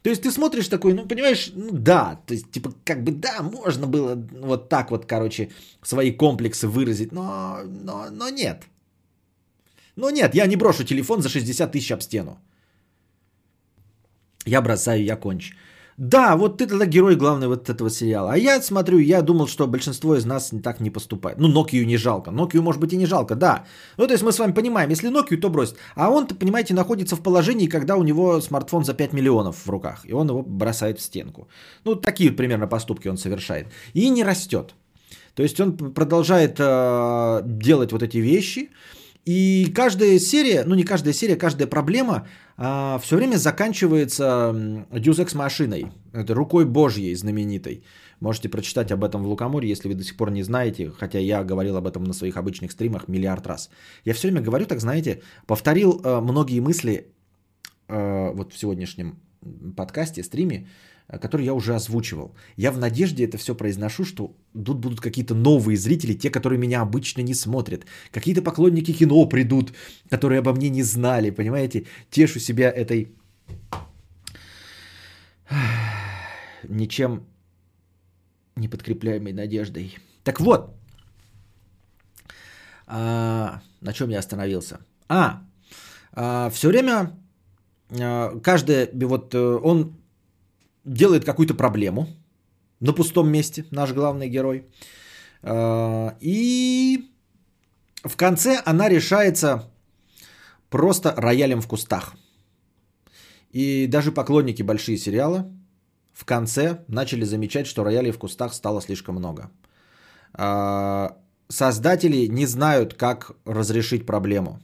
То есть ты смотришь такой, ну, понимаешь, ну да, то есть, типа, как бы, да, можно было вот так вот, короче, свои комплексы выразить, но, но, но нет. Но нет, я не брошу телефон за 60 тысяч об стену. Я бросаю, я кончу. Да, вот ты тогда герой главный вот этого сериала. А я смотрю, я думал, что большинство из нас так не поступает. Ну, Нокию не жалко. Нокию, может быть, и не жалко, да. Ну, то есть мы с вами понимаем, если Нокию, то бросит. А он, понимаете, находится в положении, когда у него смартфон за 5 миллионов в руках. И он его бросает в стенку. Ну, такие примерно поступки он совершает. И не растет. То есть он продолжает э, делать вот эти вещи. И каждая серия, ну не каждая серия, каждая проблема а, все время заканчивается Ex машиной, это рукой Божьей знаменитой. Можете прочитать об этом в Лукоморье, если вы до сих пор не знаете, хотя я говорил об этом на своих обычных стримах миллиард раз. Я все время говорю, так знаете, повторил э, многие мысли э, вот в сегодняшнем подкасте, стриме, который я уже озвучивал. Я в надежде это все произношу, что тут будут какие-то новые зрители, те, которые меня обычно не смотрят. Какие-то поклонники кино придут, которые обо мне не знали, понимаете? Тешу себя этой ничем не подкрепляемой надеждой. Так вот, а, на чем я остановился? А, а все время а, каждое, вот э, он делает какую-то проблему на пустом месте, наш главный герой. А, и в конце она решается просто роялем в кустах. И даже поклонники большие сериала в конце начали замечать, что роялей в кустах стало слишком много. А, создатели не знают, как разрешить проблему.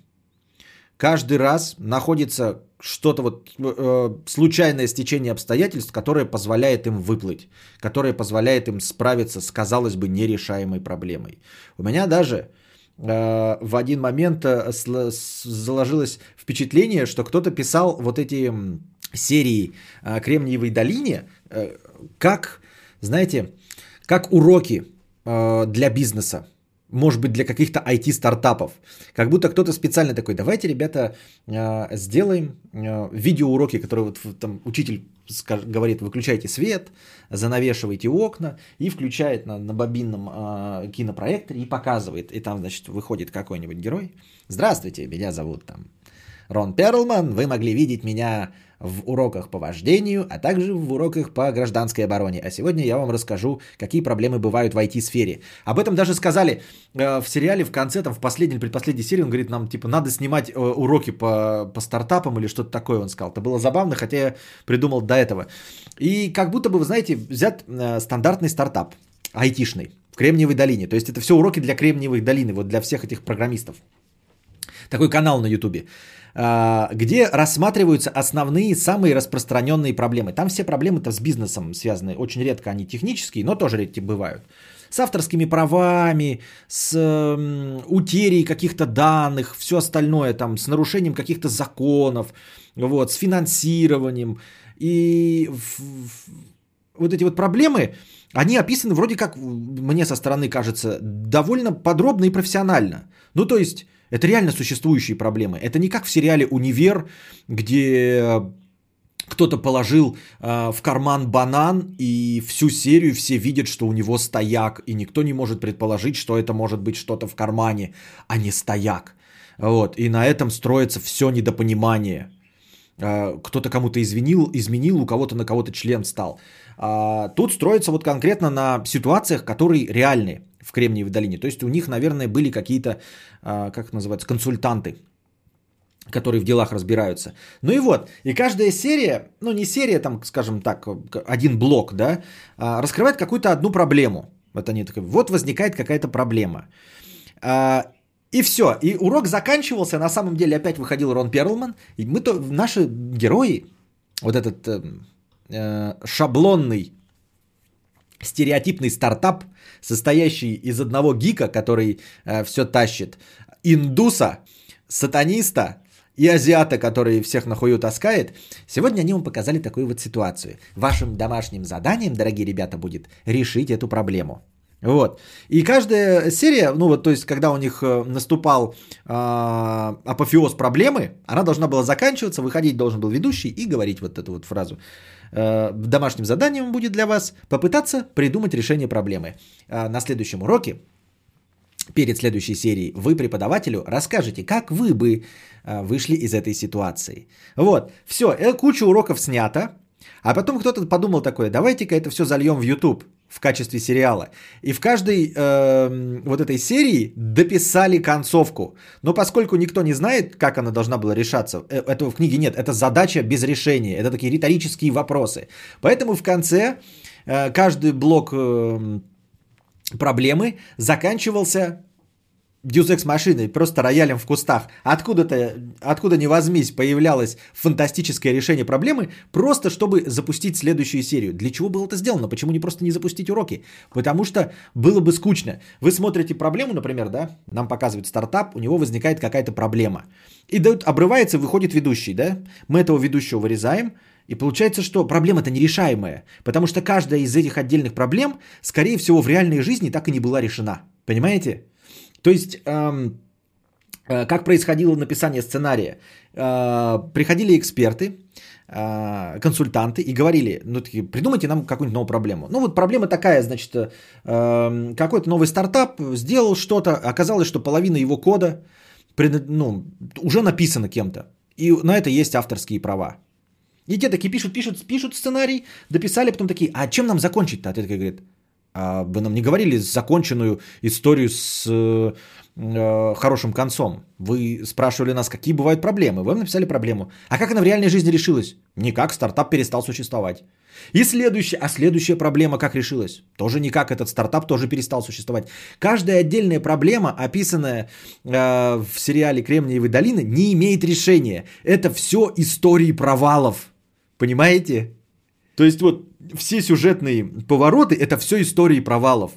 Каждый раз находится что-то вот э, случайное стечение обстоятельств, которое позволяет им выплыть, которое позволяет им справиться с, казалось бы, нерешаемой проблемой. У меня даже э, в один момент э, заложилось впечатление, что кто-то писал вот эти серии э, Кремниевой долине э, как, знаете, как уроки э, для бизнеса может быть, для каких-то IT-стартапов. Как будто кто-то специально такой, давайте, ребята, а, сделаем а, видеоуроки, которые вот там учитель говорит, выключайте свет, занавешивайте окна и включает на, на бобинном э, кинопроекторе и показывает. И там, значит, выходит какой-нибудь герой. Здравствуйте, меня зовут там Рон Перлман. Вы могли видеть меня в уроках по вождению, а также в уроках по гражданской обороне. А сегодня я вам расскажу, какие проблемы бывают в IT-сфере. Об этом даже сказали э, в сериале в конце, там в последней или предпоследней серии, он говорит нам, типа, надо снимать э, уроки по, по стартапам или что-то такое, он сказал. Это было забавно, хотя я придумал до этого. И как будто бы, вы знаете, взят э, стандартный стартап, айтишный, в Кремниевой долине. То есть это все уроки для Кремниевой долины, вот для всех этих программистов. Такой канал на Ютубе. А, где рассматриваются основные, самые распространенные проблемы. Там все проблемы-то с бизнесом связаны. Очень редко они технические, но тоже редко бывают. С авторскими правами, с утерей каких-то данных, все остальное, там, с нарушением каких-то законов, вот, с финансированием. И вот эти вот проблемы, они описаны вроде как, мне со стороны кажется, довольно подробно и профессионально. Ну, то есть, это реально существующие проблемы. Это не как в сериале «Универ», где кто-то положил э, в карман банан, и всю серию все видят, что у него стояк, и никто не может предположить, что это может быть что-то в кармане, а не стояк. Вот, и на этом строится все недопонимание. Э, кто-то кому-то извинил, изменил, у кого-то на кого-то член стал. А, тут строится вот конкретно на ситуациях, которые реальные в Кремниевой долине. То есть у них, наверное, были какие-то, а, как называется, консультанты, которые в делах разбираются. Ну и вот, и каждая серия, ну не серия, там, скажем так, один блок, да, а, раскрывает какую-то одну проблему. Вот они такие, вот возникает какая-то проблема. А, и все, и урок заканчивался, на самом деле опять выходил Рон Перлман, и мы то, наши герои, вот этот э, э, шаблонный стереотипный стартап, состоящий из одного гика, который э, все тащит, индуса, сатаниста и азиата, который всех на хую таскает, сегодня они вам показали такую вот ситуацию. Вашим домашним заданием, дорогие ребята, будет решить эту проблему. Вот. И каждая серия, ну вот, то есть, когда у них э, наступал э, апофеоз проблемы, она должна была заканчиваться, выходить должен был ведущий и говорить вот эту вот фразу. Э, домашним заданием будет для вас попытаться придумать решение проблемы. Э, на следующем уроке, перед следующей серией, вы преподавателю расскажете, как вы бы э, вышли из этой ситуации. Вот, все, э, куча уроков снято, а потом кто-то подумал такое, давайте-ка это все зальем в YouTube в качестве сериала. И в каждой э, вот этой серии дописали концовку. Но поскольку никто не знает, как она должна была решаться, э, этого в книге нет, это задача без решения, это такие риторические вопросы. Поэтому в конце э, каждый блок э, проблемы заканчивался Ex машиной, просто роялем в кустах. Откуда-то, откуда ни возьмись, появлялось фантастическое решение проблемы, просто чтобы запустить следующую серию. Для чего было это сделано? Почему не просто не запустить уроки? Потому что было бы скучно. Вы смотрите проблему, например, да, нам показывают стартап, у него возникает какая-то проблема. И дают, обрывается, выходит ведущий, да, мы этого ведущего вырезаем, и получается, что проблема-то нерешаемая, потому что каждая из этих отдельных проблем, скорее всего, в реальной жизни так и не была решена. Понимаете? То есть, эм, э, как происходило написание сценария? Э, приходили эксперты, э, консультанты и говорили, ну такие, придумайте нам какую-нибудь новую проблему. Ну вот проблема такая, значит, э, какой-то новый стартап сделал что-то, оказалось, что половина его кода пред, ну, уже написана кем-то. И на это есть авторские права. И те такие пишут, пишут, пишут сценарий, дописали, потом такие, а чем нам закончить-то? А ты такой говорит, вы нам не говорили законченную историю с э, э, хорошим концом. Вы спрашивали нас, какие бывают проблемы. Вы написали проблему. А как она в реальной жизни решилась? Никак, стартап перестал существовать. И следующая, а следующая проблема как решилась? Тоже никак, этот стартап тоже перестал существовать. Каждая отдельная проблема, описанная э, в сериале «Кремниевые долины», не имеет решения. Это все истории провалов. Понимаете? То есть вот все сюжетные повороты – это все истории провалов.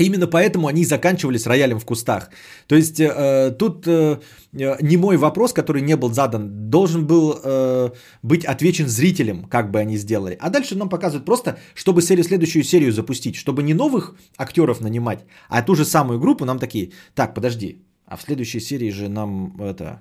Именно поэтому они заканчивались роялем в кустах. То есть э, тут э, не мой вопрос, который не был задан, должен был э, быть отвечен зрителям, как бы они сделали. А дальше нам показывают просто, чтобы серию, следующую серию запустить, чтобы не новых актеров нанимать, а ту же самую группу нам такие, так, подожди, а в следующей серии же нам это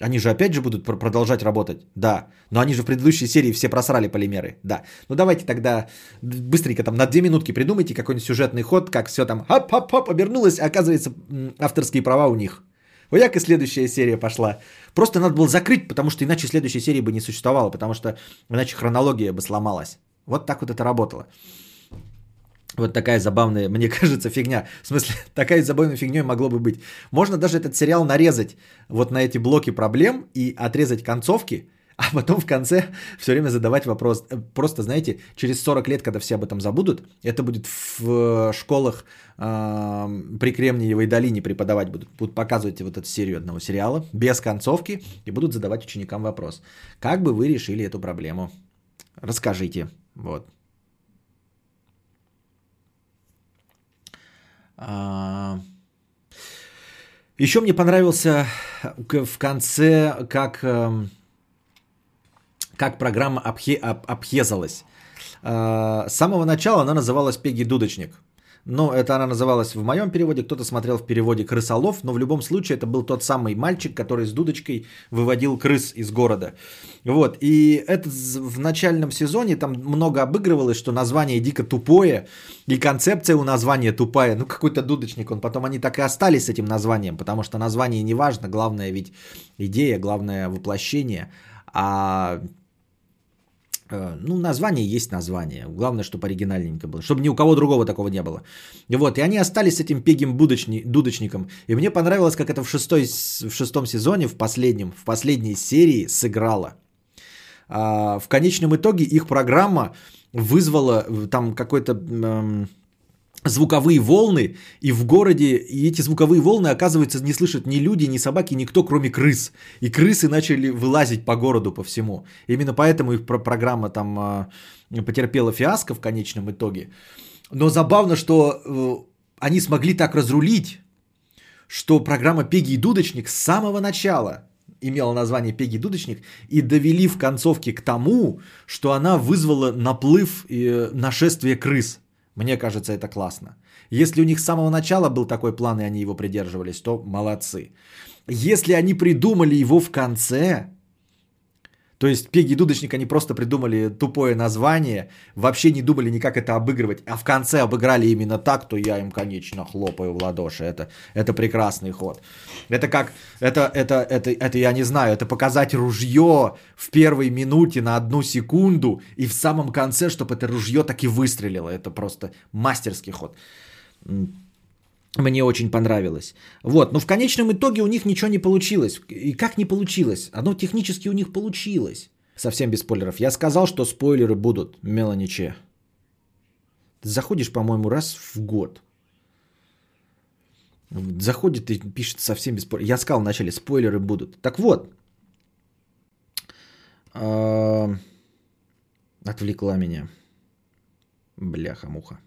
они же опять же будут продолжать работать? Да. Но они же в предыдущей серии все просрали полимеры. Да. Ну давайте тогда быстренько там на две минутки придумайте какой-нибудь сюжетный ход, как все там хоп-хоп-хоп обернулось, а оказывается авторские права у них. Вот как и следующая серия пошла. Просто надо было закрыть, потому что иначе следующей серии бы не существовало, потому что иначе хронология бы сломалась. Вот так вот это работало. Вот такая забавная, мне кажется, фигня. В смысле, такая забавная фигней могло бы быть. Можно даже этот сериал нарезать вот на эти блоки проблем и отрезать концовки, а потом в конце все время задавать вопрос. Просто, знаете, через 40 лет, когда все об этом забудут, это будет в школах э, при Кремниевой долине преподавать будут. Будут показывать вот эту серию одного сериала без концовки и будут задавать ученикам вопрос. Как бы вы решили эту проблему? Расскажите. Вот. Еще мне понравился в конце, как, эм, как программа обхе, об, обхезалась. А, с самого начала она называлась «Пеги Дудочник». Но это она называлась в моем переводе, кто-то смотрел в переводе «Крысолов», но в любом случае это был тот самый мальчик, который с дудочкой выводил крыс из города. Вот, и это в начальном сезоне там много обыгрывалось, что название дико тупое, и концепция у названия тупая. Ну, какой-то дудочник он. Потом они так и остались с этим названием, потому что название не важно, главное ведь идея, главное воплощение. А ну, название есть название. Главное, чтобы оригинальненько было. Чтобы ни у кого другого такого не было. Вот, и они остались с этим пегим будочни, дудочником. И мне понравилось, как это в, шестой, в шестом сезоне, в последнем, в последней серии сыграло. А, в конечном итоге их программа вызвала там какой-то... Эм, звуковые волны, и в городе, и эти звуковые волны, оказывается, не слышат ни люди, ни собаки, никто, кроме крыс. И крысы начали вылазить по городу, по всему. Именно поэтому их программа там а, потерпела фиаско в конечном итоге. Но забавно, что э, они смогли так разрулить, что программа «Пеги и дудочник» с самого начала имела название «Пеги и дудочник» и довели в концовке к тому, что она вызвала наплыв и э, нашествие крыс – мне кажется, это классно. Если у них с самого начала был такой план, и они его придерживались, то молодцы. Если они придумали его в конце, то есть Пеги Дудочник, они просто придумали тупое название, вообще не думали никак это обыгрывать, а в конце обыграли именно так, то я им, конечно, хлопаю в ладоши. Это, это прекрасный ход. Это как, это, это, это, это я не знаю, это показать ружье в первой минуте на одну секунду и в самом конце, чтобы это ружье так и выстрелило. Это просто мастерский ход. Мне очень понравилось. Вот, но в конечном итоге у них ничего не получилось. И как не получилось? Оно технически у них получилось. Совсем без спойлеров. Я сказал, что спойлеры будут. Меланиче. Ты заходишь, по-моему, раз в год. Заходит и пишет совсем без спойлеров. Я сказал вначале, спойлеры будут. Так вот. А, отвлекла меня. Бляха-муха.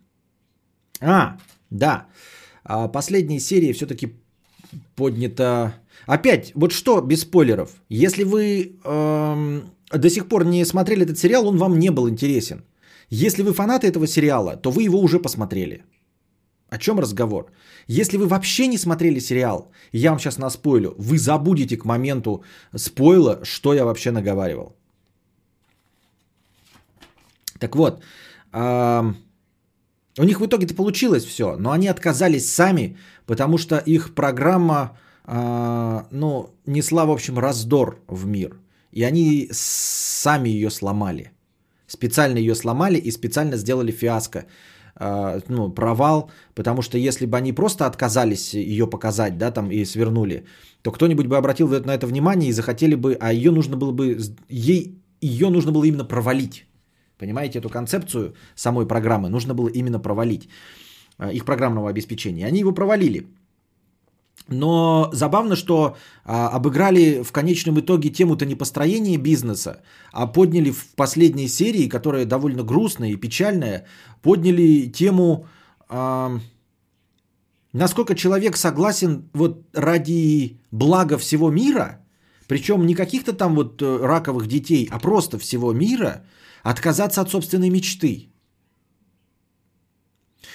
А, да. А последней серии все-таки поднято... Опять, вот что без спойлеров. Если вы эм, до сих пор не смотрели этот сериал, он вам не был интересен. Если вы фанаты этого сериала, то вы его уже посмотрели. О чем разговор? Если вы вообще не смотрели сериал, я вам сейчас наспойлю, вы забудете к моменту спойла, что я вообще наговаривал. Так вот, эм, у них в итоге-то получилось все, но они отказались сами, потому что их программа э, ну, несла, в общем, раздор в мир. И они сами ее сломали. Специально ее сломали и специально сделали фиаско. Э, ну, провал, потому что если бы они просто отказались ее показать, да, там и свернули, то кто-нибудь бы обратил на это внимание и захотели бы, а ее нужно было бы, ей, ее нужно было именно провалить. Понимаете, эту концепцию самой программы нужно было именно провалить, э, их программного обеспечения. Они его провалили. Но забавно, что а, обыграли в конечном итоге тему-то не построения бизнеса, а подняли в последней серии, которая довольно грустная и печальная, подняли тему, а, насколько человек согласен вот ради блага всего мира, причем не каких-то там вот э, раковых детей, а просто всего мира – Отказаться от собственной мечты.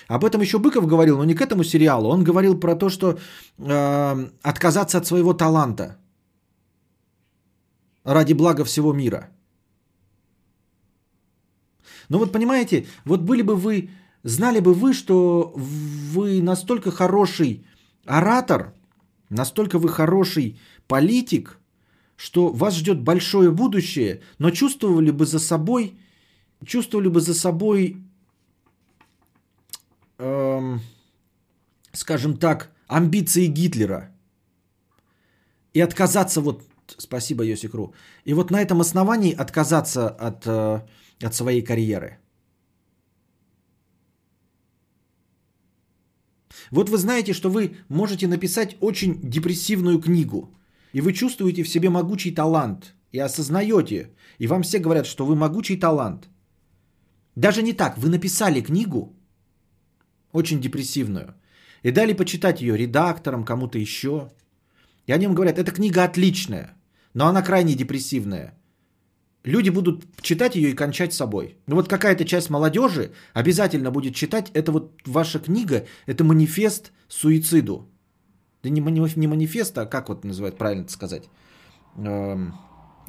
Об этом еще Быков говорил, но не к этому сериалу. Он говорил про то, что э, отказаться от своего таланта ради блага всего мира. Ну вот понимаете, вот были бы вы, знали бы вы, что вы настолько хороший оратор, настолько вы хороший политик, что вас ждет большое будущее, но чувствовали бы за собой, чувствовали бы за собой, эм, скажем так, амбиции Гитлера. И отказаться вот, спасибо Йосикру, и вот на этом основании отказаться от, э, от своей карьеры. Вот вы знаете, что вы можете написать очень депрессивную книгу – и вы чувствуете в себе могучий талант, и осознаете, и вам все говорят, что вы могучий талант. Даже не так, вы написали книгу, очень депрессивную, и дали почитать ее редакторам, кому-то еще. И они им говорят, эта книга отличная, но она крайне депрессивная. Люди будут читать ее и кончать собой. Ну вот какая-то часть молодежи обязательно будет читать, это вот ваша книга, это манифест суициду. Да не, не манифест, а как вот называют, правильно сказать? Эм,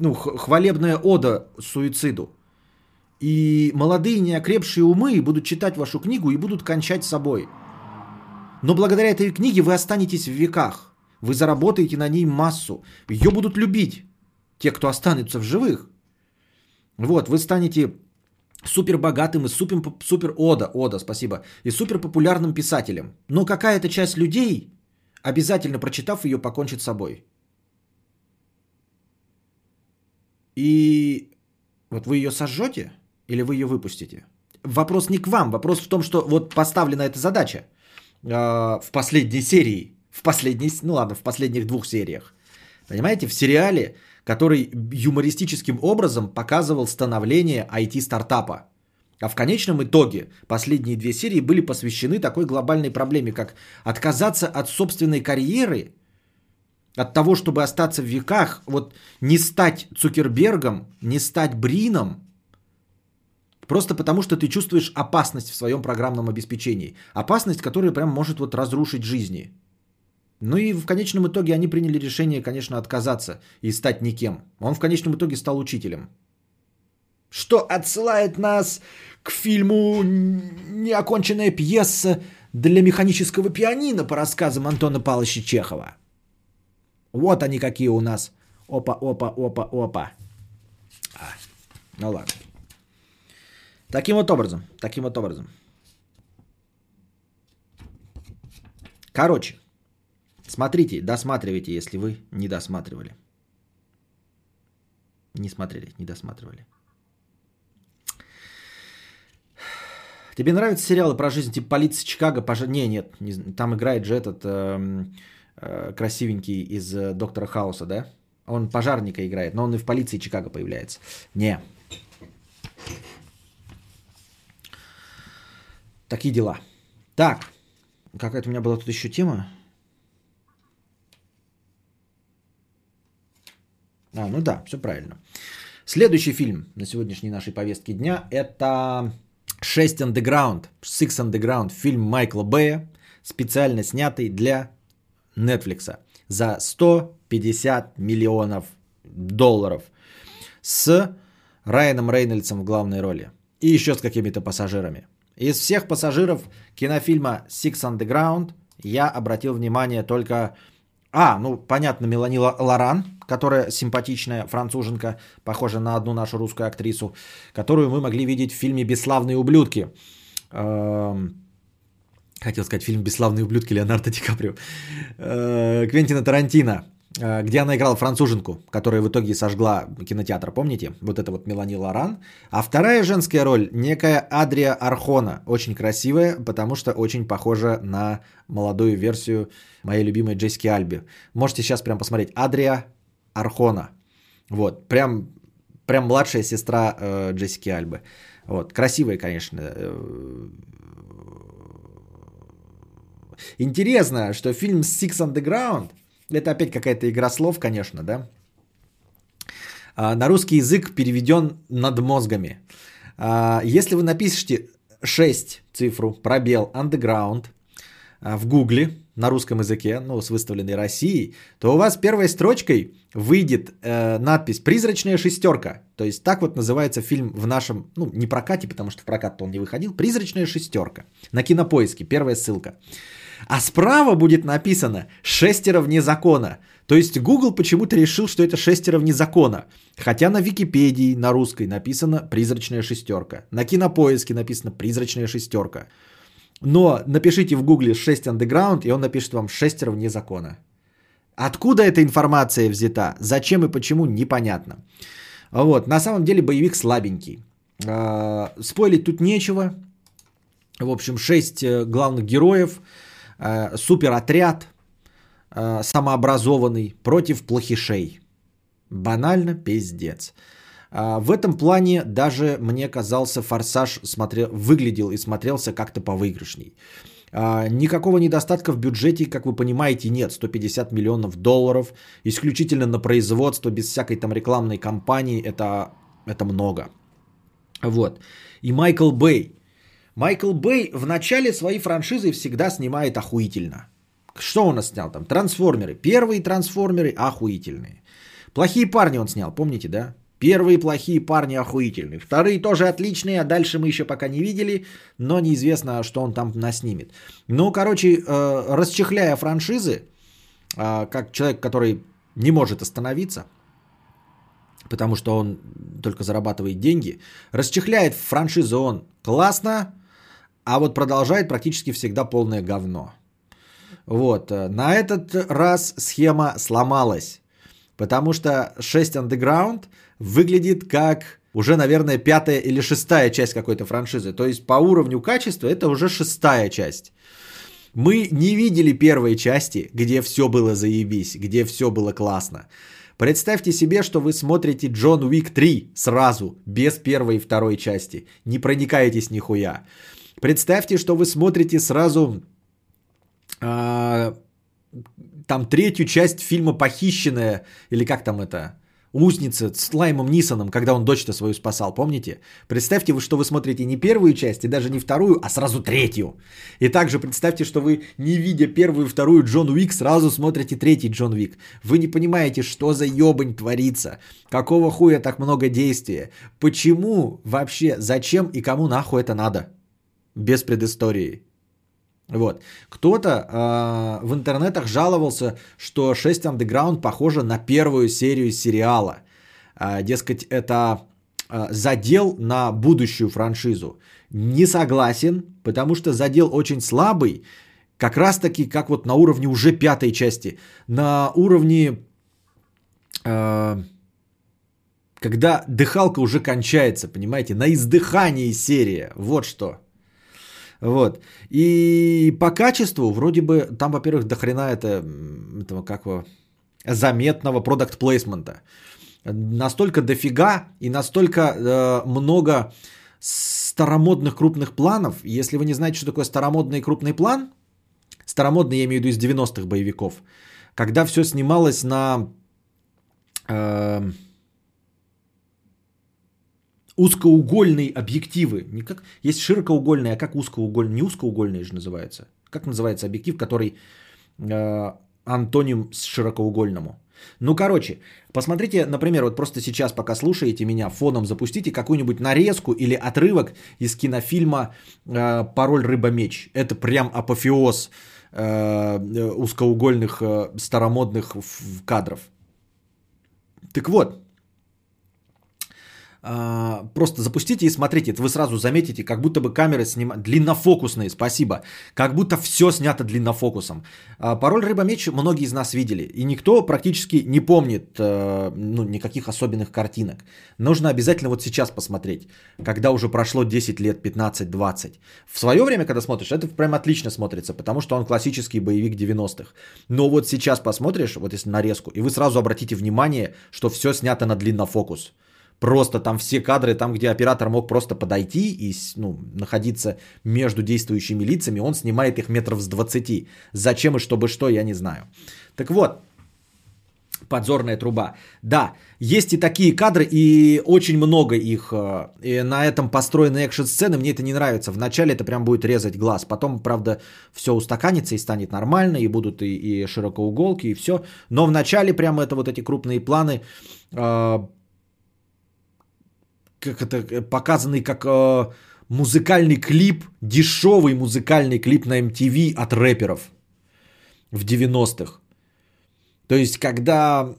ну, хвалебная ода суициду. И молодые неокрепшие умы будут читать вашу книгу и будут кончать собой. Но благодаря этой книге вы останетесь в веках. Вы заработаете на ней массу. Ее будут любить те, кто останется в живых. Вот, вы станете супер богатым и супер, супер ода, ода, спасибо, и супер популярным писателем. Но какая-то часть людей обязательно прочитав ее, покончит с собой. И вот вы ее сожжете или вы ее выпустите? вопрос не к вам, вопрос в том, что вот поставлена эта задача э, в последней серии, в последней, ну ладно, в последних двух сериях. Понимаете, в сериале, который юмористическим образом показывал становление IT-стартапа. А в конечном итоге последние две серии были посвящены такой глобальной проблеме, как отказаться от собственной карьеры, от того, чтобы остаться в веках, вот не стать Цукербергом, не стать Брином, просто потому что ты чувствуешь опасность в своем программном обеспечении. Опасность, которая прям может вот разрушить жизни. Ну и в конечном итоге они приняли решение, конечно, отказаться и стать никем. Он в конечном итоге стал учителем. Что отсылает нас к фильму «Неоконченная пьеса для механического пианино» по рассказам Антона Павловича Чехова. Вот они какие у нас. Опа, опа, опа, опа. А, ну ладно. Таким вот образом, таким вот образом. Короче, смотрите, досматривайте, если вы не досматривали. Не смотрели, не досматривали. Тебе нравятся сериалы про жизнь типа «Полиция Чикаго»? Пож... Не, нет, не... там играет же этот э, э, красивенький из э, «Доктора Хауса», да? Он пожарника играет, но он и в «Полиции Чикаго» появляется. Не. Такие дела. Так, какая-то у меня была тут еще тема. А, ну да, все правильно. Следующий фильм на сегодняшней нашей повестке дня – это 6 Underground, Six Underground, фильм Майкла Бэя, специально снятый для Netflix за 150 миллионов долларов с Райаном Рейнольдсом в главной роли и еще с какими-то пассажирами. Из всех пассажиров кинофильма Six Underground я обратил внимание только... А, ну, понятно, Мелани Лоран, которая симпатичная француженка, похожа на одну нашу русскую актрису, которую мы могли видеть в фильме «Бесславные ублюдки». Эм, хотел сказать фильм «Бесславные ублюдки» Леонардо Ди Каприо. Э, Квентина Тарантино, где она играла француженку, которая в итоге сожгла кинотеатр, помните? Вот это вот Мелани Лоран. А вторая женская роль, некая Адрия Архона, очень красивая, потому что очень похожа на молодую версию моей любимой Джессики Альби. Можете сейчас прям посмотреть. Адрия Архона. Вот, прям, прям младшая сестра э, Джессики Альбы. Вот, красивая, конечно. Э, интересно, что фильм Six Underground, это опять какая-то игра слов, конечно, да? А, на русский язык переведен над мозгами. А, если вы напишете 6 цифру, пробел, underground а, в гугле, на русском языке, ну, с выставленной Россией, то у вас первой строчкой выйдет э, надпись «Призрачная шестерка». То есть так вот называется фильм в нашем, ну, не прокате, потому что в прокат он не выходил, «Призрачная шестерка». На кинопоиске, первая ссылка. А справа будет написано «Шестеро вне закона». То есть Google почему-то решил, что это шестеро вне закона. Хотя на Википедии на русской написано «Призрачная шестерка». На кинопоиске написано «Призрачная шестерка». Но напишите в гугле 6 underground, и он напишет вам шестеро вне закона. Откуда эта информация взята? Зачем и почему? Непонятно. Вот, на самом деле боевик слабенький. А, спойлить тут нечего. В общем, шесть э, главных героев, э, суперотряд, э, самообразованный против плохишей. Банально пиздец. А, в этом плане даже мне казался «Форсаж» смотрел, выглядел и смотрелся как-то повыигрышней. А, никакого недостатка в бюджете, как вы понимаете, нет. 150 миллионов долларов, исключительно на производство, без всякой там рекламной кампании, это, это много. Вот. И Майкл Бэй. Майкл Бэй в начале своей франшизы всегда снимает охуительно. Что он снял там? Трансформеры. Первые трансформеры охуительные. Плохие парни он снял, помните, да? Первые плохие парни охуительные. Вторые тоже отличные, а дальше мы еще пока не видели, но неизвестно, что он там наснимет. Ну, короче, э, расчехляя франшизы, э, как человек, который не может остановиться, потому что он только зарабатывает деньги, расчехляет франшизу он классно, а вот продолжает практически всегда полное говно. Вот, э, на этот раз схема сломалась, потому что 6 Underground – выглядит как уже, наверное, пятая или шестая часть какой-то франшизы. То есть по уровню качества это уже шестая часть. Мы не видели первой части, где все было заебись, где все было классно. Представьте себе, что вы смотрите Джон Уик 3 сразу, без первой и второй части. Не проникаетесь нихуя. Представьте, что вы смотрите сразу э, там третью часть фильма «Похищенная», или как там это, Узница с Лаймом Нисоном, когда он дочь-то свою спасал, помните? Представьте, что вы смотрите не первую часть, и даже не вторую, а сразу третью. И также представьте, что вы, не видя первую и вторую Джон Уик, сразу смотрите третий Джон Уик. Вы не понимаете, что за ебань творится, какого хуя так много действия, почему вообще, зачем и кому нахуй это надо, без предыстории. Вот. Кто-то э, в интернетах жаловался, что 6 Underground похоже на первую серию сериала. Э, дескать, это э, задел на будущую франшизу. Не согласен, потому что задел очень слабый, как раз таки, как вот на уровне уже пятой части. На уровне, э, когда дыхалка уже кончается, понимаете, на издыхании серия. Вот что. Вот. И по качеству вроде бы там, во-первых, до хрена это, этого как его, заметного продукт плейсмента. Настолько дофига и настолько э, много старомодных крупных планов. Если вы не знаете, что такое старомодный крупный план, старомодный я имею в виду из 90-х боевиков, когда все снималось на э, узкоугольные объективы. Не как, есть широкоугольные, а как узкоугольные. Не узкоугольные же называется. Как называется объектив, который э, антоним с широкоугольному? Ну, короче, посмотрите, например, вот просто сейчас, пока слушаете меня, фоном запустите какую-нибудь нарезку или отрывок из кинофильма э, «Пароль рыба-меч». Это прям апофеоз э, узкоугольных э, старомодных кадров. Так вот, просто запустите и смотрите, вы сразу заметите, как будто бы камеры снимают, длиннофокусные, спасибо, как будто все снято длиннофокусом. А, пароль рыба-меч многие из нас видели, и никто практически не помнит э, ну, никаких особенных картинок. Нужно обязательно вот сейчас посмотреть, когда уже прошло 10 лет, 15-20. В свое время, когда смотришь, это прям отлично смотрится, потому что он классический боевик 90-х. Но вот сейчас посмотришь, вот если нарезку, и вы сразу обратите внимание, что все снято на длиннофокус. Просто там все кадры, там, где оператор мог просто подойти и ну, находиться между действующими лицами, он снимает их метров с 20. Зачем и чтобы что, я не знаю. Так вот, подзорная труба. Да, есть и такие кадры, и очень много их. Э, и на этом построены экшн-сцены, мне это не нравится. Вначале это прям будет резать глаз. Потом, правда, все устаканится и станет нормально, и будут и, и широкоуголки, и все. Но вначале прямо это вот эти крупные планы э, как это, э, показанный как э, музыкальный клип, дешевый музыкальный клип на MTV от рэперов в 90-х. То есть, когда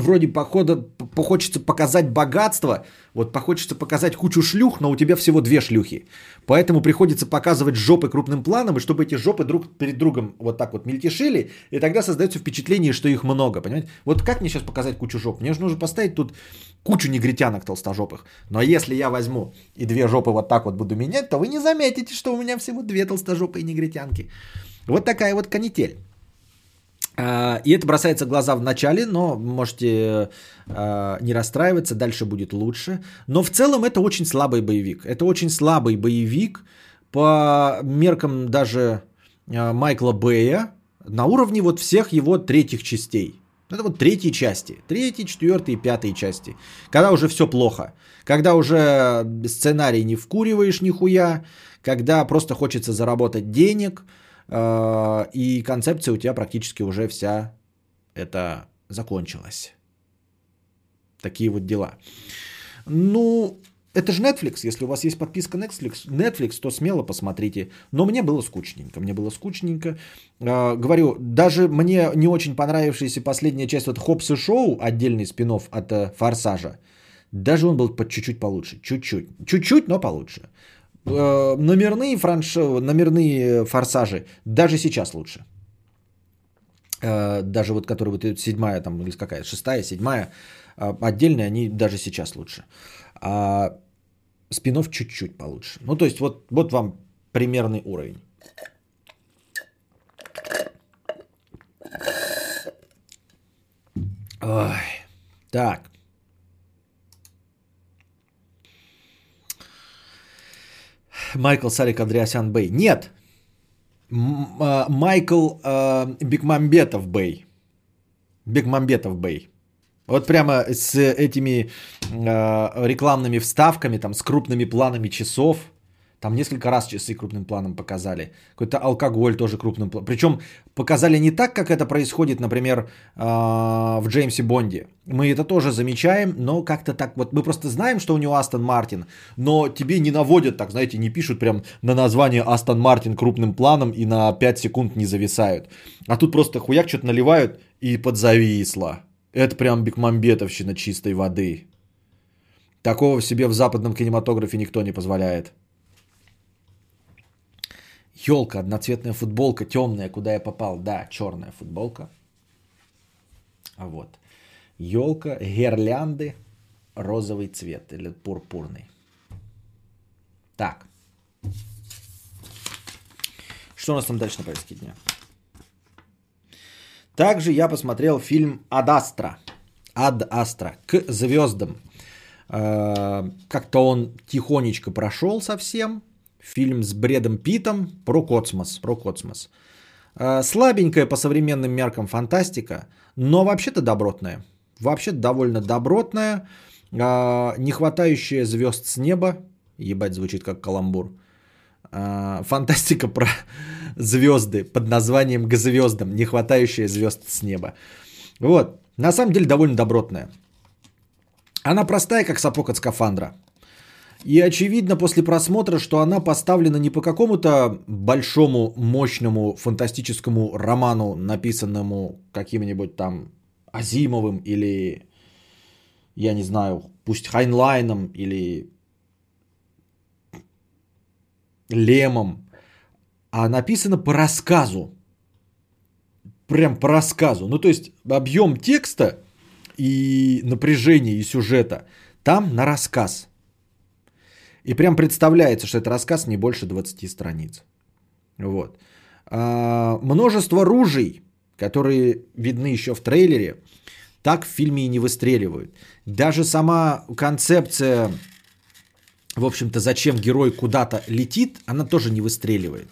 вроде похода хочется показать богатство, вот хочется показать кучу шлюх, но у тебя всего две шлюхи. Поэтому приходится показывать жопы крупным планом, и чтобы эти жопы друг перед другом вот так вот мельтешили, и тогда создается впечатление, что их много, понимаете? Вот как мне сейчас показать кучу жоп? Мне же нужно поставить тут кучу негритянок толстожопых. Но если я возьму и две жопы вот так вот буду менять, то вы не заметите, что у меня всего две толстожопые негритянки. Вот такая вот канитель. А, и это бросается в глаза в начале, но можете а, не расстраиваться, дальше будет лучше. Но в целом это очень слабый боевик. Это очень слабый боевик по меркам даже а, Майкла Бэя на уровне вот всех его третьих частей. Это вот третьи части. Третьи, четвертые пятые части. Когда уже все плохо. Когда уже сценарий не вкуриваешь нихуя. Когда просто хочется заработать денег – и концепция у тебя практически уже вся это закончилась. Такие вот дела. Ну, это же Netflix. Если у вас есть подписка Netflix, Netflix, то смело посмотрите. Но мне было скучненько. Мне было скучненько. А, говорю, даже мне не очень понравившаяся последняя часть вот Хопс и Шоу, отдельный спин от э, Форсажа, даже он был под чуть-чуть получше. Чуть-чуть. Чуть-чуть, но получше. Э, номерные, франш... номерные форсажи даже сейчас лучше. Э, даже вот которые вот седьмая там или какая шестая, седьмая, э, отдельные, они даже сейчас лучше. а спинов чуть-чуть получше. Ну, то есть вот, вот вам примерный уровень. Ой. Так. Майкл Сарик Андреасян Бэй. Нет. А, Майкл э, Бекмамбетов Бэй. Бекмамбетов Бэй. Вот прямо с этими э, рекламными вставками, там, с крупными планами часов – там несколько раз часы крупным планом показали. Какой-то алкоголь тоже крупным планом. Причем показали не так, как это происходит, например, а, в Джеймсе Бонде. Мы это тоже замечаем, но как-то так вот. Мы просто знаем, что у него Астон Мартин, но тебе не наводят так, знаете, не пишут прям на название Астон Мартин крупным планом и на 5 секунд не зависают. А тут просто хуяк что-то наливают и подзависло. Это прям бекмамбетовщина чистой воды. Такого себе в западном кинематографе никто не позволяет. Елка, одноцветная футболка, темная, куда я попал. Да, черная футболка. А вот. Елка, гирлянды, розовый цвет или пурпурный. Так. Что у нас там дальше на повестке дня? Также я посмотрел фильм «Ад Астра». «Ад Астра» к звездам. Э, как-то он тихонечко прошел совсем фильм с Бредом Питом про космос. Про космос. А, слабенькая по современным меркам фантастика, но вообще-то добротная. Вообще довольно добротная, а, не хватающая звезд с неба. Ебать, звучит как каламбур. А, фантастика про звезды под названием «К звездам», не хватающая звезд с неба. Вот, на самом деле довольно добротная. Она простая, как сапог от скафандра. И очевидно после просмотра, что она поставлена не по какому-то большому, мощному, фантастическому роману, написанному каким-нибудь там Азимовым или, я не знаю, пусть Хайнлайном или Лемом, а написано по рассказу. Прям по рассказу. Ну, то есть объем текста и напряжение и сюжета там на рассказ – и прям представляется, что это рассказ не больше 20 страниц. Вот. А, множество ружей, которые видны еще в трейлере, так в фильме и не выстреливают. Даже сама концепция, в общем-то, зачем герой куда-то летит, она тоже не выстреливает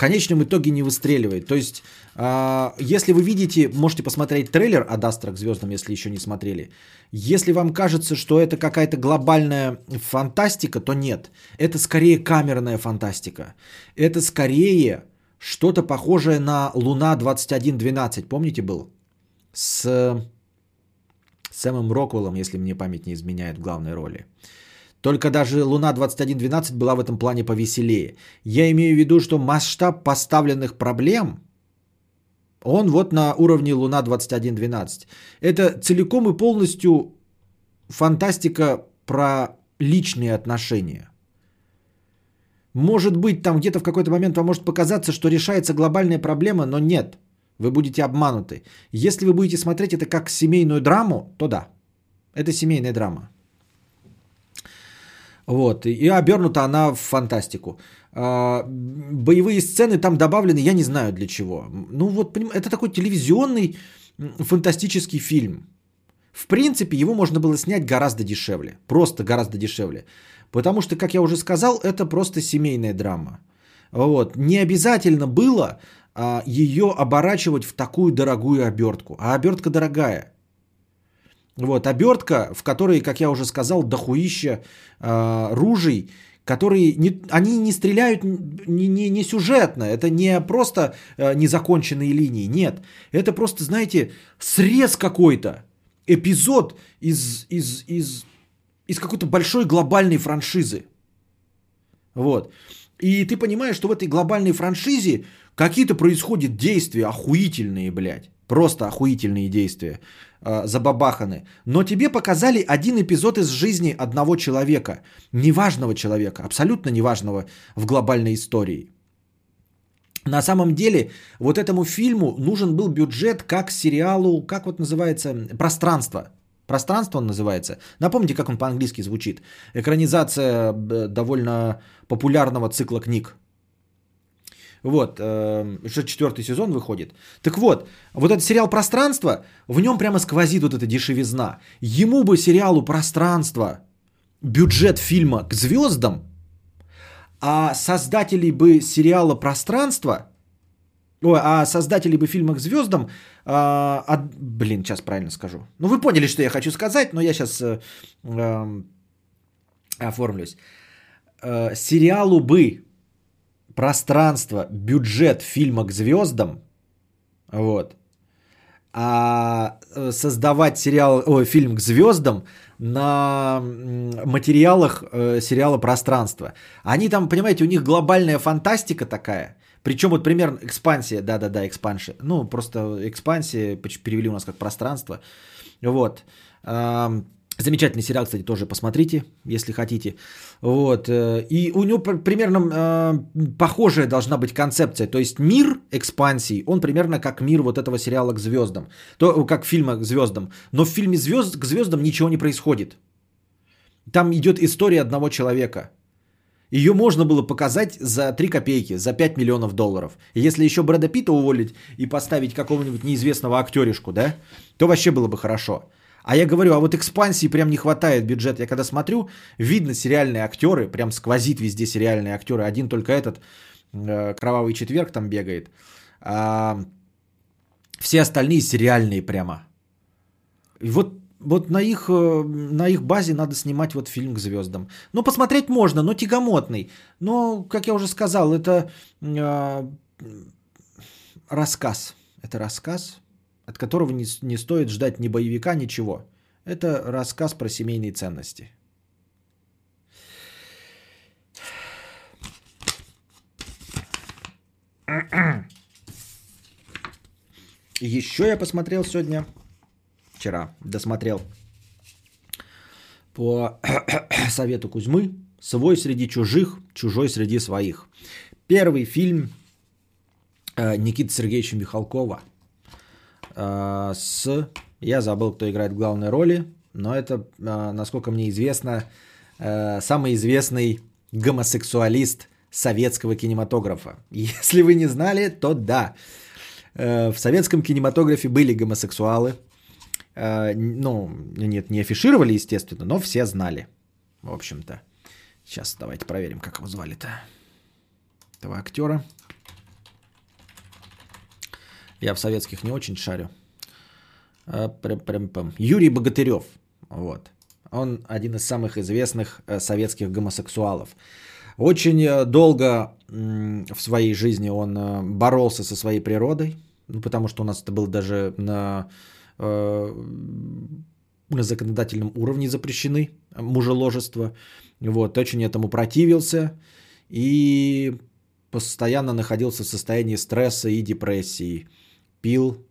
конечном итоге не выстреливает. То есть, а, если вы видите, можете посмотреть трейлер от Астра к звездам, если еще не смотрели. Если вам кажется, что это какая-то глобальная фантастика, то нет. Это скорее камерная фантастика. Это скорее что-то похожее на Луна 2112. Помните был? С Сэмом Роквеллом, если мне память не изменяет в главной роли. Только даже Луна 2112 была в этом плане повеселее. Я имею в виду, что масштаб поставленных проблем, он вот на уровне Луна 2112. Это целиком и полностью фантастика про личные отношения. Может быть, там где-то в какой-то момент вам может показаться, что решается глобальная проблема, но нет. Вы будете обмануты. Если вы будете смотреть это как семейную драму, то да. Это семейная драма. Вот. И обернута она в фантастику. А, боевые сцены там добавлены, я не знаю для чего. Ну вот, это такой телевизионный фантастический фильм. В принципе, его можно было снять гораздо дешевле. Просто гораздо дешевле. Потому что, как я уже сказал, это просто семейная драма. Вот. Не обязательно было а, ее оборачивать в такую дорогую обертку. А обертка дорогая. Вот, обертка, в которой, как я уже сказал, дохуища э, ружей, которые не, они не стреляют не, не, не сюжетно, это не просто э, незаконченные линии, нет, это просто, знаете, срез какой-то, эпизод из, из, из, из какой-то большой глобальной франшизы. Вот. И ты понимаешь, что в этой глобальной франшизе какие-то происходят действия охуительные, блядь. Просто охуительные действия э, забабаханы. Но тебе показали один эпизод из жизни одного человека. Неважного человека, абсолютно неважного в глобальной истории. На самом деле, вот этому фильму нужен был бюджет как сериалу, как вот называется, пространство. Пространство он называется. Напомните, как он по-английски звучит. Экранизация довольно популярного цикла книг. Вот, э, уже четвертый сезон выходит. Так вот, вот этот сериал «Пространство», в нем прямо сквозит вот эта дешевизна. Ему бы сериалу «Пространство» бюджет фильма к звездам, а создатели бы сериала «Пространство», Ой, а создатели бы фильма к звездам, а, а, блин, сейчас правильно скажу. Ну, вы поняли, что я хочу сказать, но я сейчас э, э, оформлюсь. Э, сериалу бы пространство, бюджет фильма к звездам, вот, а э, создавать сериал, ой, фильм к звездам на материалах э, сериала «Пространство». Они там, понимаете, у них глобальная фантастика такая. Причем вот примерно экспансия, да-да-да, экспансия. Ну, просто экспансия перевели у нас как пространство. Вот. Замечательный сериал, кстати, тоже посмотрите, если хотите. Вот. Э, и у него примерно э, похожая должна быть концепция. То есть мир экспансии, он примерно как мир вот этого сериала к звездам. То, как фильма к звездам. Но в фильме звезд, к звездам ничего не происходит. Там идет история одного человека. Ее можно было показать за 3 копейки, за 5 миллионов долларов. Если еще Брэда Питта уволить и поставить какого-нибудь неизвестного актеришку, да, то вообще было бы хорошо. А я говорю, а вот экспансии прям не хватает бюджета. Я когда смотрю, видно сериальные актеры, прям сквозит везде сериальные актеры. Один только этот, э, Кровавый четверг там бегает. А все остальные сериальные прямо. И вот, вот на, их, э, на их базе надо снимать вот фильм к звездам. Ну, посмотреть можно, но тягомотный. Но, как я уже сказал, это э, рассказ. Это рассказ от которого не, не стоит ждать ни боевика, ничего. Это рассказ про семейные ценности. Еще я посмотрел сегодня, вчера досмотрел по совету Кузьмы «Свой среди чужих, чужой среди своих». Первый фильм э, Никиты Сергеевича Михалкова – а, с... Я забыл, кто играет в главной роли, но это, а, насколько мне известно, самый известный гомосексуалист советского кинематографа. Если вы не знали, то да. В советском кинематографе были гомосексуалы. Ну, нет, не афишировали, естественно, но все знали. В общем-то. Сейчас давайте проверим, как его звали-то. Этого актера. Я в советских не очень шарю. А, Юрий Богатырев. Вот. Он один из самых известных э, советских гомосексуалов. Очень э, долго в своей жизни он э, боролся со своей природой, ну, потому что у нас это было даже на, на законодательном уровне запрещены мужеложество. Вот, очень этому противился и постоянно находился в состоянии стресса и депрессии пил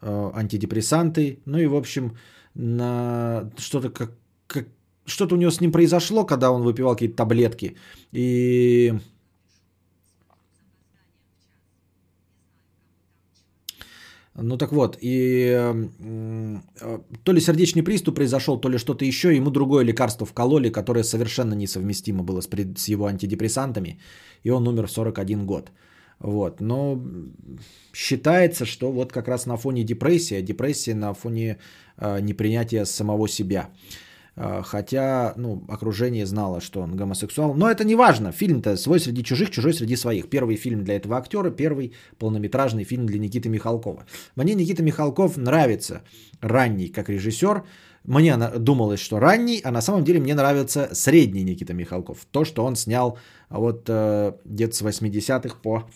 э, антидепрессанты, ну и, в общем, на что-то как, как что-то у него с ним произошло, когда он выпивал какие-то таблетки. И Ну так вот, и э, то ли сердечный приступ произошел, то ли что-то еще, ему другое лекарство вкололи, которое совершенно несовместимо было с, с его антидепрессантами, и он умер в 41 год. Вот. Но считается, что вот как раз на фоне депрессии, а депрессия на фоне э, непринятия самого себя. Э, хотя, ну, окружение знало, что он гомосексуал. Но это не важно. Фильм-то свой среди чужих, чужой среди своих. Первый фильм для этого актера, первый полнометражный фильм для Никиты Михалкова. Мне Никита Михалков нравится ранний как режиссер. Мне думалось, что ранний, а на самом деле мне нравится средний Никита Михалков. То, что он снял вот э, где-то с 80-х по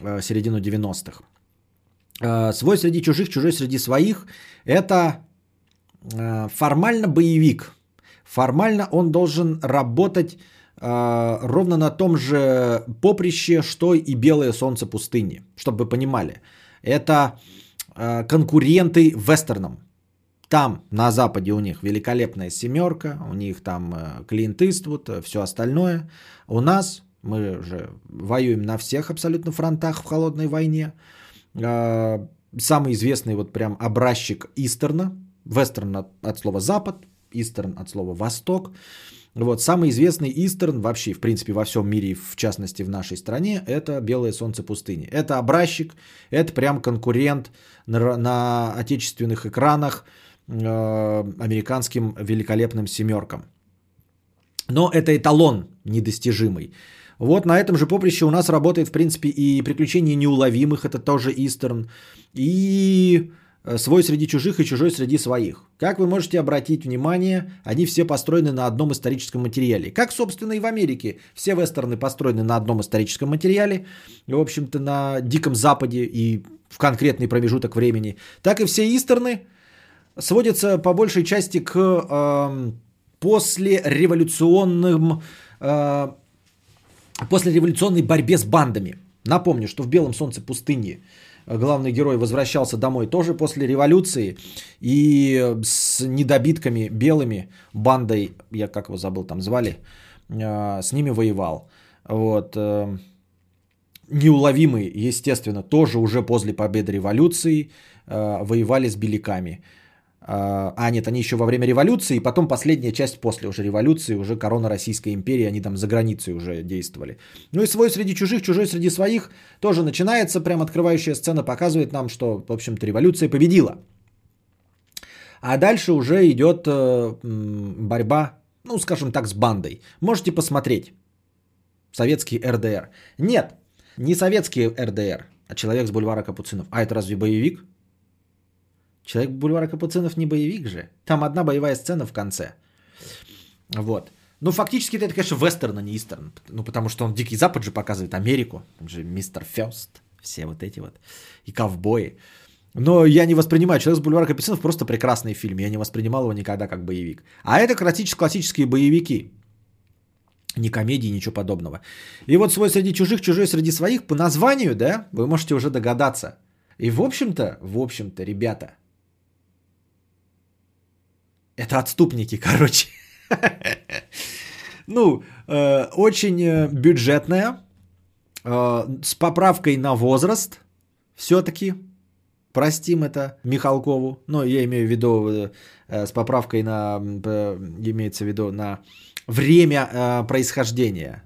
э, середину 90-х. Э, свой среди чужих, чужой среди своих – это формально боевик. Формально он должен работать э, ровно на том же поприще, что и «Белое солнце пустыни». Чтобы вы понимали. Это э, конкуренты вестернам – там, на Западе, у них великолепная семерка, у них там э, Клинт Иствуд, э, все остальное. У нас мы же воюем на всех абсолютно фронтах в холодной войне. Э, самый известный вот прям образчик Истерна, Вестерн от, от слова запад, истерн от слова восток. Вот, самый известный истерн вообще, в принципе, во всем мире, в частности в нашей стране, это «Белое солнце пустыни». Это образчик, это прям конкурент на, на отечественных экранах э, американским великолепным семеркам. Но это эталон недостижимый. Вот на этом же поприще у нас работает, в принципе, и «Приключения неуловимых», это тоже истерн, и свой среди чужих и чужой среди своих. Как вы можете обратить внимание, они все построены на одном историческом материале. Как, собственно, и в Америке. Все вестерны построены на одном историческом материале, в общем-то, на Диком Западе и в конкретный промежуток времени. Так и все истерны сводятся по большей части к э, послереволюционным, э, послереволюционной борьбе с бандами. Напомню, что в «Белом солнце пустыни» главный герой возвращался домой тоже после революции и с недобитками белыми бандой, я как его забыл там звали, э, с ними воевал. Вот. Э, неуловимый, естественно, тоже уже после победы революции э, воевали с беляками. А, а нет, они еще во время революции, и потом последняя часть после уже революции, уже корона Российской империи, они там за границей уже действовали. Ну и свой среди чужих, чужой среди своих тоже начинается, прям открывающая сцена показывает нам, что, в общем-то, революция победила. А дальше уже идет э, борьба, ну, скажем так, с бандой. Можете посмотреть. Советский РДР. Нет, не советский РДР, а человек с бульвара Капуцинов. А это разве боевик? Человек бульвара Капуцинов не боевик же. Там одна боевая сцена в конце. Вот. Ну, фактически это, конечно, вестерн, а не истерн. Ну, потому что он Дикий Запад же показывает Америку. Он же мистер Фест. Все вот эти вот. И ковбои. Но я не воспринимаю «Человек с бульвара Капуцинов» просто прекрасный фильм. Я не воспринимал его никогда как боевик. А это классические боевики. Ни комедии, ничего подобного. И вот свой среди чужих, чужой среди своих, по названию, да, вы можете уже догадаться. И в общем-то, в общем-то, ребята, это отступники, короче. Ну, э, очень э, бюджетная, э, с поправкой на возраст, все-таки, простим это Михалкову, ну, я имею в виду с поправкой на, имеется в виду на время происхождения,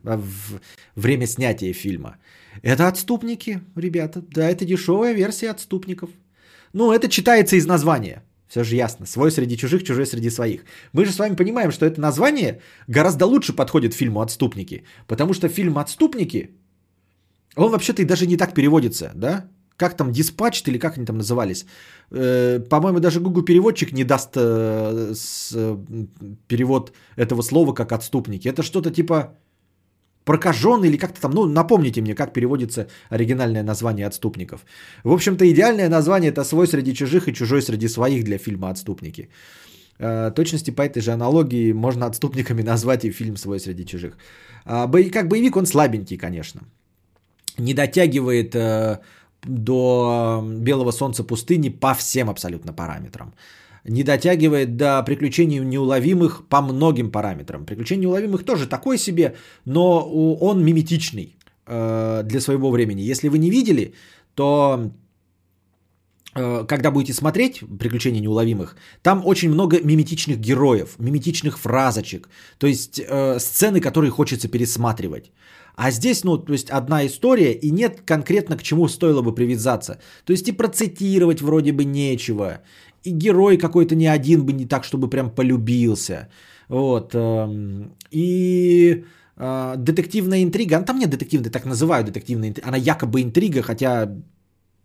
время снятия фильма. Это отступники, ребята, да, это дешевая версия отступников. Ну, это читается из названия – все же ясно. Свой среди чужих, чужой среди своих. Мы же с вами понимаем, что это название гораздо лучше подходит фильму «Отступники». Потому что фильм «Отступники», он вообще-то и даже не так переводится, да? Как там, диспатч или как они там назывались? Э, по-моему, даже Google переводчик не даст э, э, перевод этого слова как «отступники». Это что-то типа прокаженный или как-то там, ну, напомните мне, как переводится оригинальное название «Отступников». В общем-то, идеальное название – это «Свой среди чужих и чужой среди своих» для фильма «Отступники». Э, точности по этой же аналогии можно отступниками назвать и фильм «Свой среди чужих». А, как боевик он слабенький, конечно. Не дотягивает э, до «Белого солнца пустыни» по всем абсолютно параметрам не дотягивает до приключений неуловимых по многим параметрам. Приключения неуловимых тоже такой себе, но он миметичный э, для своего времени. Если вы не видели, то э, когда будете смотреть «Приключения неуловимых», там очень много миметичных героев, миметичных фразочек, то есть э, сцены, которые хочется пересматривать. А здесь, ну, то есть одна история, и нет конкретно к чему стоило бы привязаться. То есть и процитировать вроде бы нечего, и герой какой-то не один бы не так, чтобы прям полюбился. Вот. Эм, и э, детективная интрига, ну, там нет детективной, так называют детективная интрига, она якобы интрига, хотя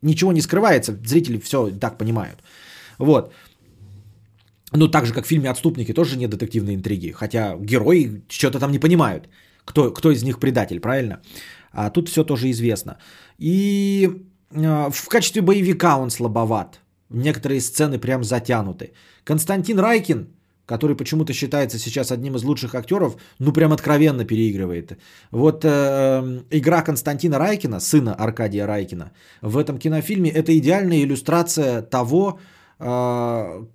ничего не скрывается, зрители все так понимают. Вот. Ну, так же, как в фильме «Отступники» тоже нет детективной интриги, хотя герои что-то там не понимают, кто, кто из них предатель, правильно? А тут все тоже известно. И э, в качестве боевика он слабоват. Некоторые сцены прям затянуты. Константин Райкин, который почему-то считается сейчас одним из лучших актеров, ну прям откровенно переигрывает. Вот э, игра Константина Райкина, сына Аркадия Райкина, в этом кинофильме это идеальная иллюстрация того, э,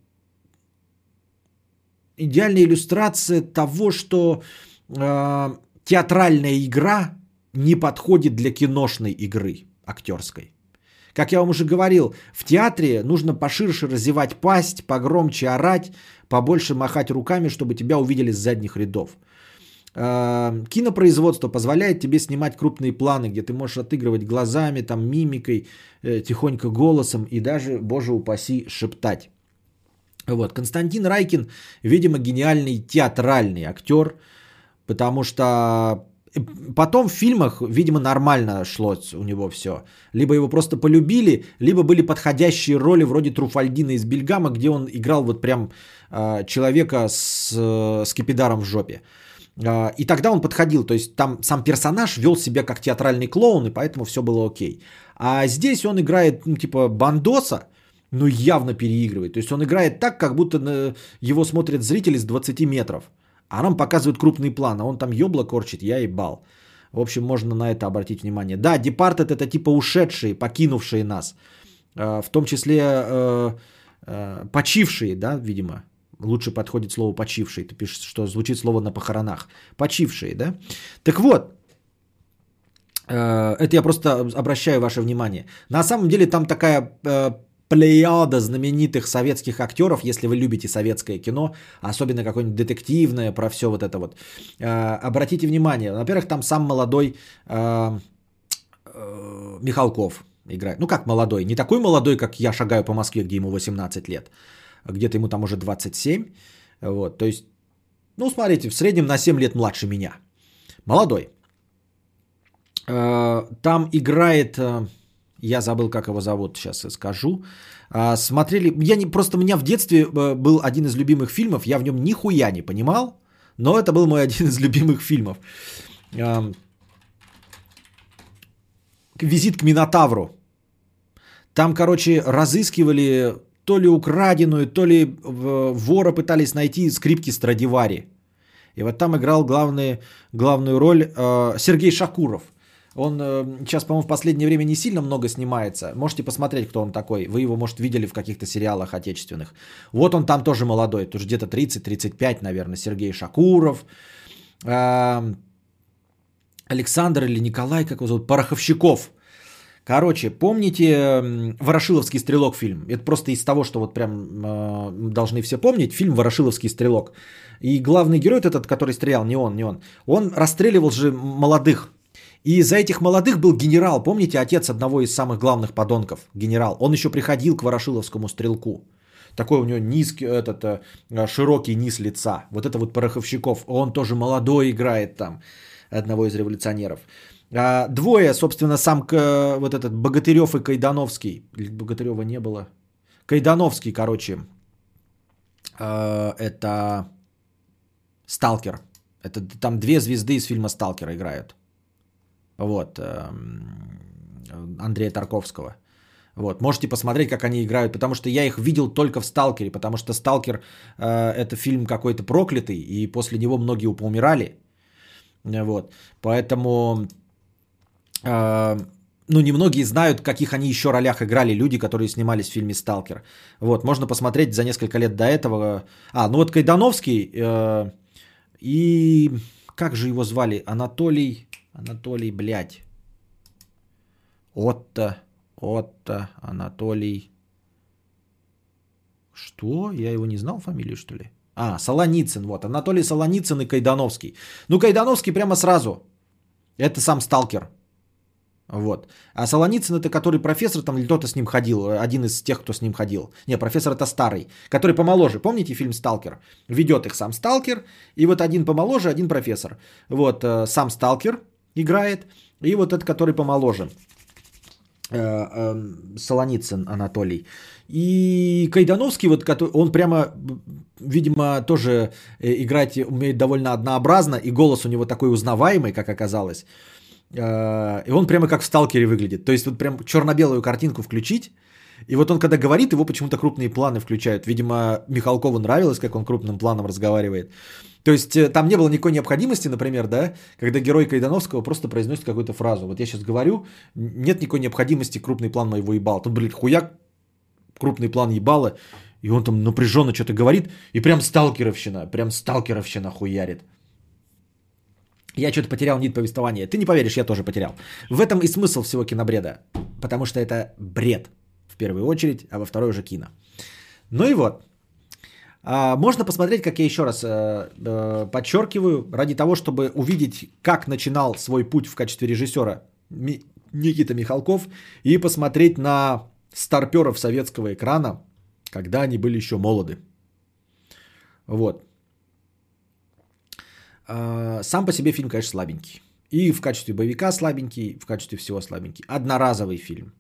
идеальная иллюстрация того, что э, театральная игра не подходит для киношной игры актерской. Как я вам уже говорил, в театре нужно поширше разевать пасть, погромче орать, побольше махать руками, чтобы тебя увидели с задних рядов. Э, кинопроизводство позволяет тебе снимать крупные планы, где ты можешь отыгрывать глазами, там, мимикой, э, тихонько голосом и даже, боже упаси, шептать. Вот. Константин Райкин, видимо, гениальный театральный актер, потому что потом в фильмах, видимо, нормально шло у него все. Либо его просто полюбили, либо были подходящие роли вроде Труфальдина из Бельгама, где он играл вот прям э, человека с, э, с кипидаром в жопе. Э, и тогда он подходил, то есть там сам персонаж вел себя как театральный клоун, и поэтому все было окей. А здесь он играет, ну, типа, бандоса, ну, явно переигрывает. То есть он играет так, как будто его смотрят зрители с 20 метров. А нам показывают крупный план, а он там ёбла корчит, я ебал. В общем, можно на это обратить внимание. Да, Departed это типа ушедшие, покинувшие нас. Э, в том числе э, э, почившие, да, видимо. Лучше подходит слово почившие. Ты пишешь, что звучит слово на похоронах. Почившие, да? Так вот, это я просто обращаю ваше внимание. На самом деле там такая плеяда знаменитых советских актеров, если вы любите советское кино, особенно какое-нибудь детективное, про все вот это вот. Э, обратите внимание, во-первых, там сам молодой э, э, Михалков играет. Ну как молодой, не такой молодой, как я шагаю по Москве, где ему 18 лет, где-то ему там уже 27. Вот, то есть, ну смотрите, в среднем на 7 лет младше меня. Молодой. Там играет я забыл, как его зовут, сейчас скажу. А, смотрели, я не, просто у меня в детстве э, был один из любимых фильмов, я в нем нихуя не понимал, но это был мой один из любимых фильмов. Визит к Минотавру. Там, короче, разыскивали то ли украденную, то ли вора пытались найти скрипки Страдивари. И вот там играл главный, главную роль э, Сергей Шакуров. Он э, сейчас, по-моему, в последнее время не сильно много снимается. Можете посмотреть, кто он такой. Вы его, может, видели в каких-то сериалах отечественных. Вот он там тоже молодой, тоже где-то 30-35, наверное, Сергей Шакуров. Э, Александр или Николай, как его зовут, Пороховщиков. Короче, помните «Ворошиловский стрелок» фильм? Это просто из того, что вот прям э, должны все помнить. Фильм «Ворошиловский стрелок». И главный герой этот, который стрелял, не он, не он. Он расстреливал же молодых и за этих молодых был генерал, помните, отец одного из самых главных подонков, генерал. Он еще приходил к Ворошиловскому стрелку. Такой у него низкий, этот, э, широкий низ лица. Вот это вот Пороховщиков. Он тоже молодой играет там, одного из революционеров. А, двое, собственно, сам вот этот Богатырев и Кайдановский. Богатырева не было. Кайдановский, короче. А, это Сталкер. Это там две звезды из фильма Сталкера играют. Вот. Эм, Андрея Тарковского. Вот, можете посмотреть, как они играют, потому что я их видел только в «Сталкере», потому что «Сталкер» э, это фильм какой-то проклятый, и после него многие поумирали. Вот, поэтому, э, ну, немногие знают, каких они еще ролях играли люди, которые снимались в фильме «Сталкер». Вот, можно посмотреть за несколько лет до этого. А, ну вот Кайдановский э, и, как же его звали, Анатолий... Анатолий, блядь. Отто, Отто, Анатолий. Что? Я его не знал фамилию, что ли? А, Солоницын, вот. Анатолий Солоницын и Кайдановский. Ну, Кайдановский прямо сразу. Это сам сталкер. Вот. А Солоницын это который профессор там кто-то с ним ходил, один из тех, кто с ним ходил. Не, профессор это старый, который помоложе. Помните фильм «Сталкер»? Ведет их сам сталкер, и вот один помоложе, один профессор. Вот, э, сам сталкер, играет, и вот этот, который помоложе. Э, эм, Солоницын Анатолий. И Кайдановский, вот, он прямо, видимо, тоже э, играть умеет довольно однообразно, и голос у него такой узнаваемый, как оказалось. Э, и он прямо как в «Сталкере» выглядит. То есть вот прям черно-белую картинку включить, и вот он когда говорит, его почему-то крупные планы включают. Видимо, Михалкову нравилось, как он крупным планом разговаривает. То есть э, там не было никакой необходимости, например, да, когда герой Кайдановского просто произносит какую-то фразу. Вот я сейчас говорю, нет никакой необходимости крупный план моего ебала. Тут, блин, хуяк, крупный план ебала, и он там напряженно что-то говорит, и прям сталкеровщина, прям сталкеровщина хуярит. Я что-то потерял нить повествования. Ты не поверишь, я тоже потерял. В этом и смысл всего кинобреда. Потому что это бред в первую очередь, а во второй уже кино. Ну и вот. А, можно посмотреть, как я еще раз э, э, подчеркиваю, ради того, чтобы увидеть, как начинал свой путь в качестве режиссера Никита Михалков, и посмотреть на старперов советского экрана, когда они были еще молоды. Вот. А, сам по себе фильм, конечно, слабенький. И в качестве боевика слабенький, в качестве всего слабенький. Одноразовый фильм.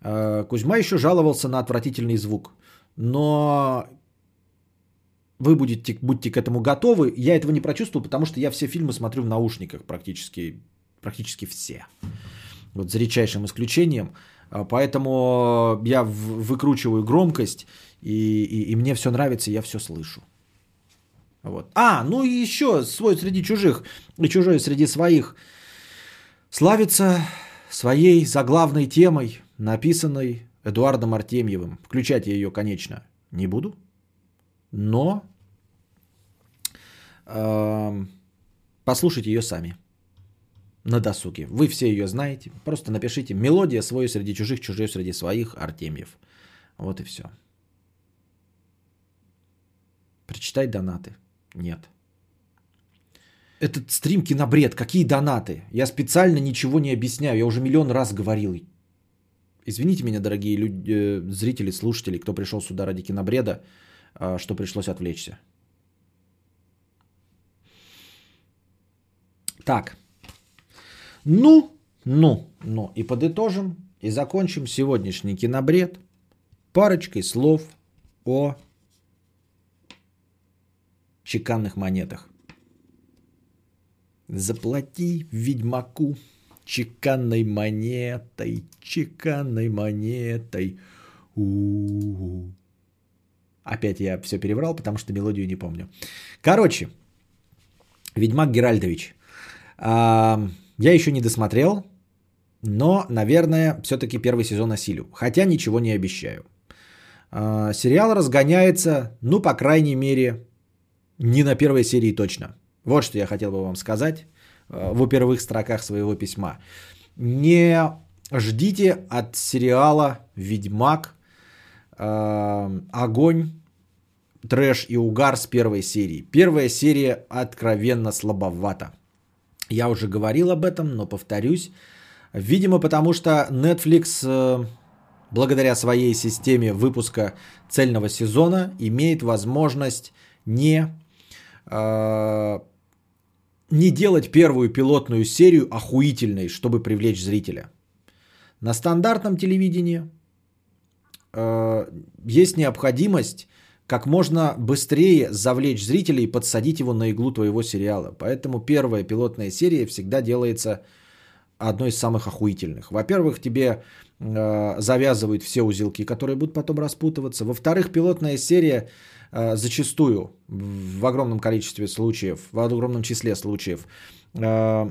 А, Кузьма еще жаловался на отвратительный звук. Но вы будете, будьте к этому готовы. Я этого не прочувствовал, потому что я все фильмы смотрю в наушниках практически, практически все. Вот за редчайшим исключением. А, поэтому я выкручиваю громкость, и, и, и мне все нравится, я все слышу. Вот. А, ну и еще свой среди чужих и чужой среди своих славится своей заглавной темой, написанной Эдуардом Артемьевым. Включать я ее, конечно, не буду, но э, послушайте ее сами на досуге. Вы все ее знаете. Просто напишите «Мелодия свой среди чужих, чужой среди своих» Артемьев. Вот и все. Прочитай донаты. Нет. Этот стрим кинобред. Какие донаты? Я специально ничего не объясняю. Я уже миллион раз говорил. Извините меня, дорогие люди, э, зрители, слушатели, кто пришел сюда ради кинобреда, а, что пришлось отвлечься. Так. Ну, ну, ну. И подытожим, и закончим сегодняшний кинобред парочкой слов о чеканных монетах. Заплати ведьмаку чеканной монетой, чеканной монетой. У-у-у. Опять я все переврал, потому что мелодию не помню. Короче, Ведьмак Геральдович. А, я еще не досмотрел, но, наверное, все-таки первый сезон осилю. Хотя ничего не обещаю. А, сериал разгоняется, ну, по крайней мере, не на первой серии точно. Вот что я хотел бы вам сказать э, в первых строках своего письма. Не ждите от сериала «Ведьмак» э, огонь, трэш и угар с первой серии. Первая серия откровенно слабовата. Я уже говорил об этом, но повторюсь. Видимо, потому что Netflix, э, благодаря своей системе выпуска цельного сезона, имеет возможность не а, не делать первую пилотную серию охуительной, чтобы привлечь зрителя. На стандартном телевидении э, есть необходимость как можно быстрее завлечь зрителя и подсадить его на иглу твоего сериала. Поэтому первая пилотная серия всегда делается одной из самых охуительных. Во-первых, тебе э, завязывают все узелки, которые будут потом распутываться. Во-вторых, пилотная серия Э, зачастую в огромном количестве случаев, в огромном числе случаев э,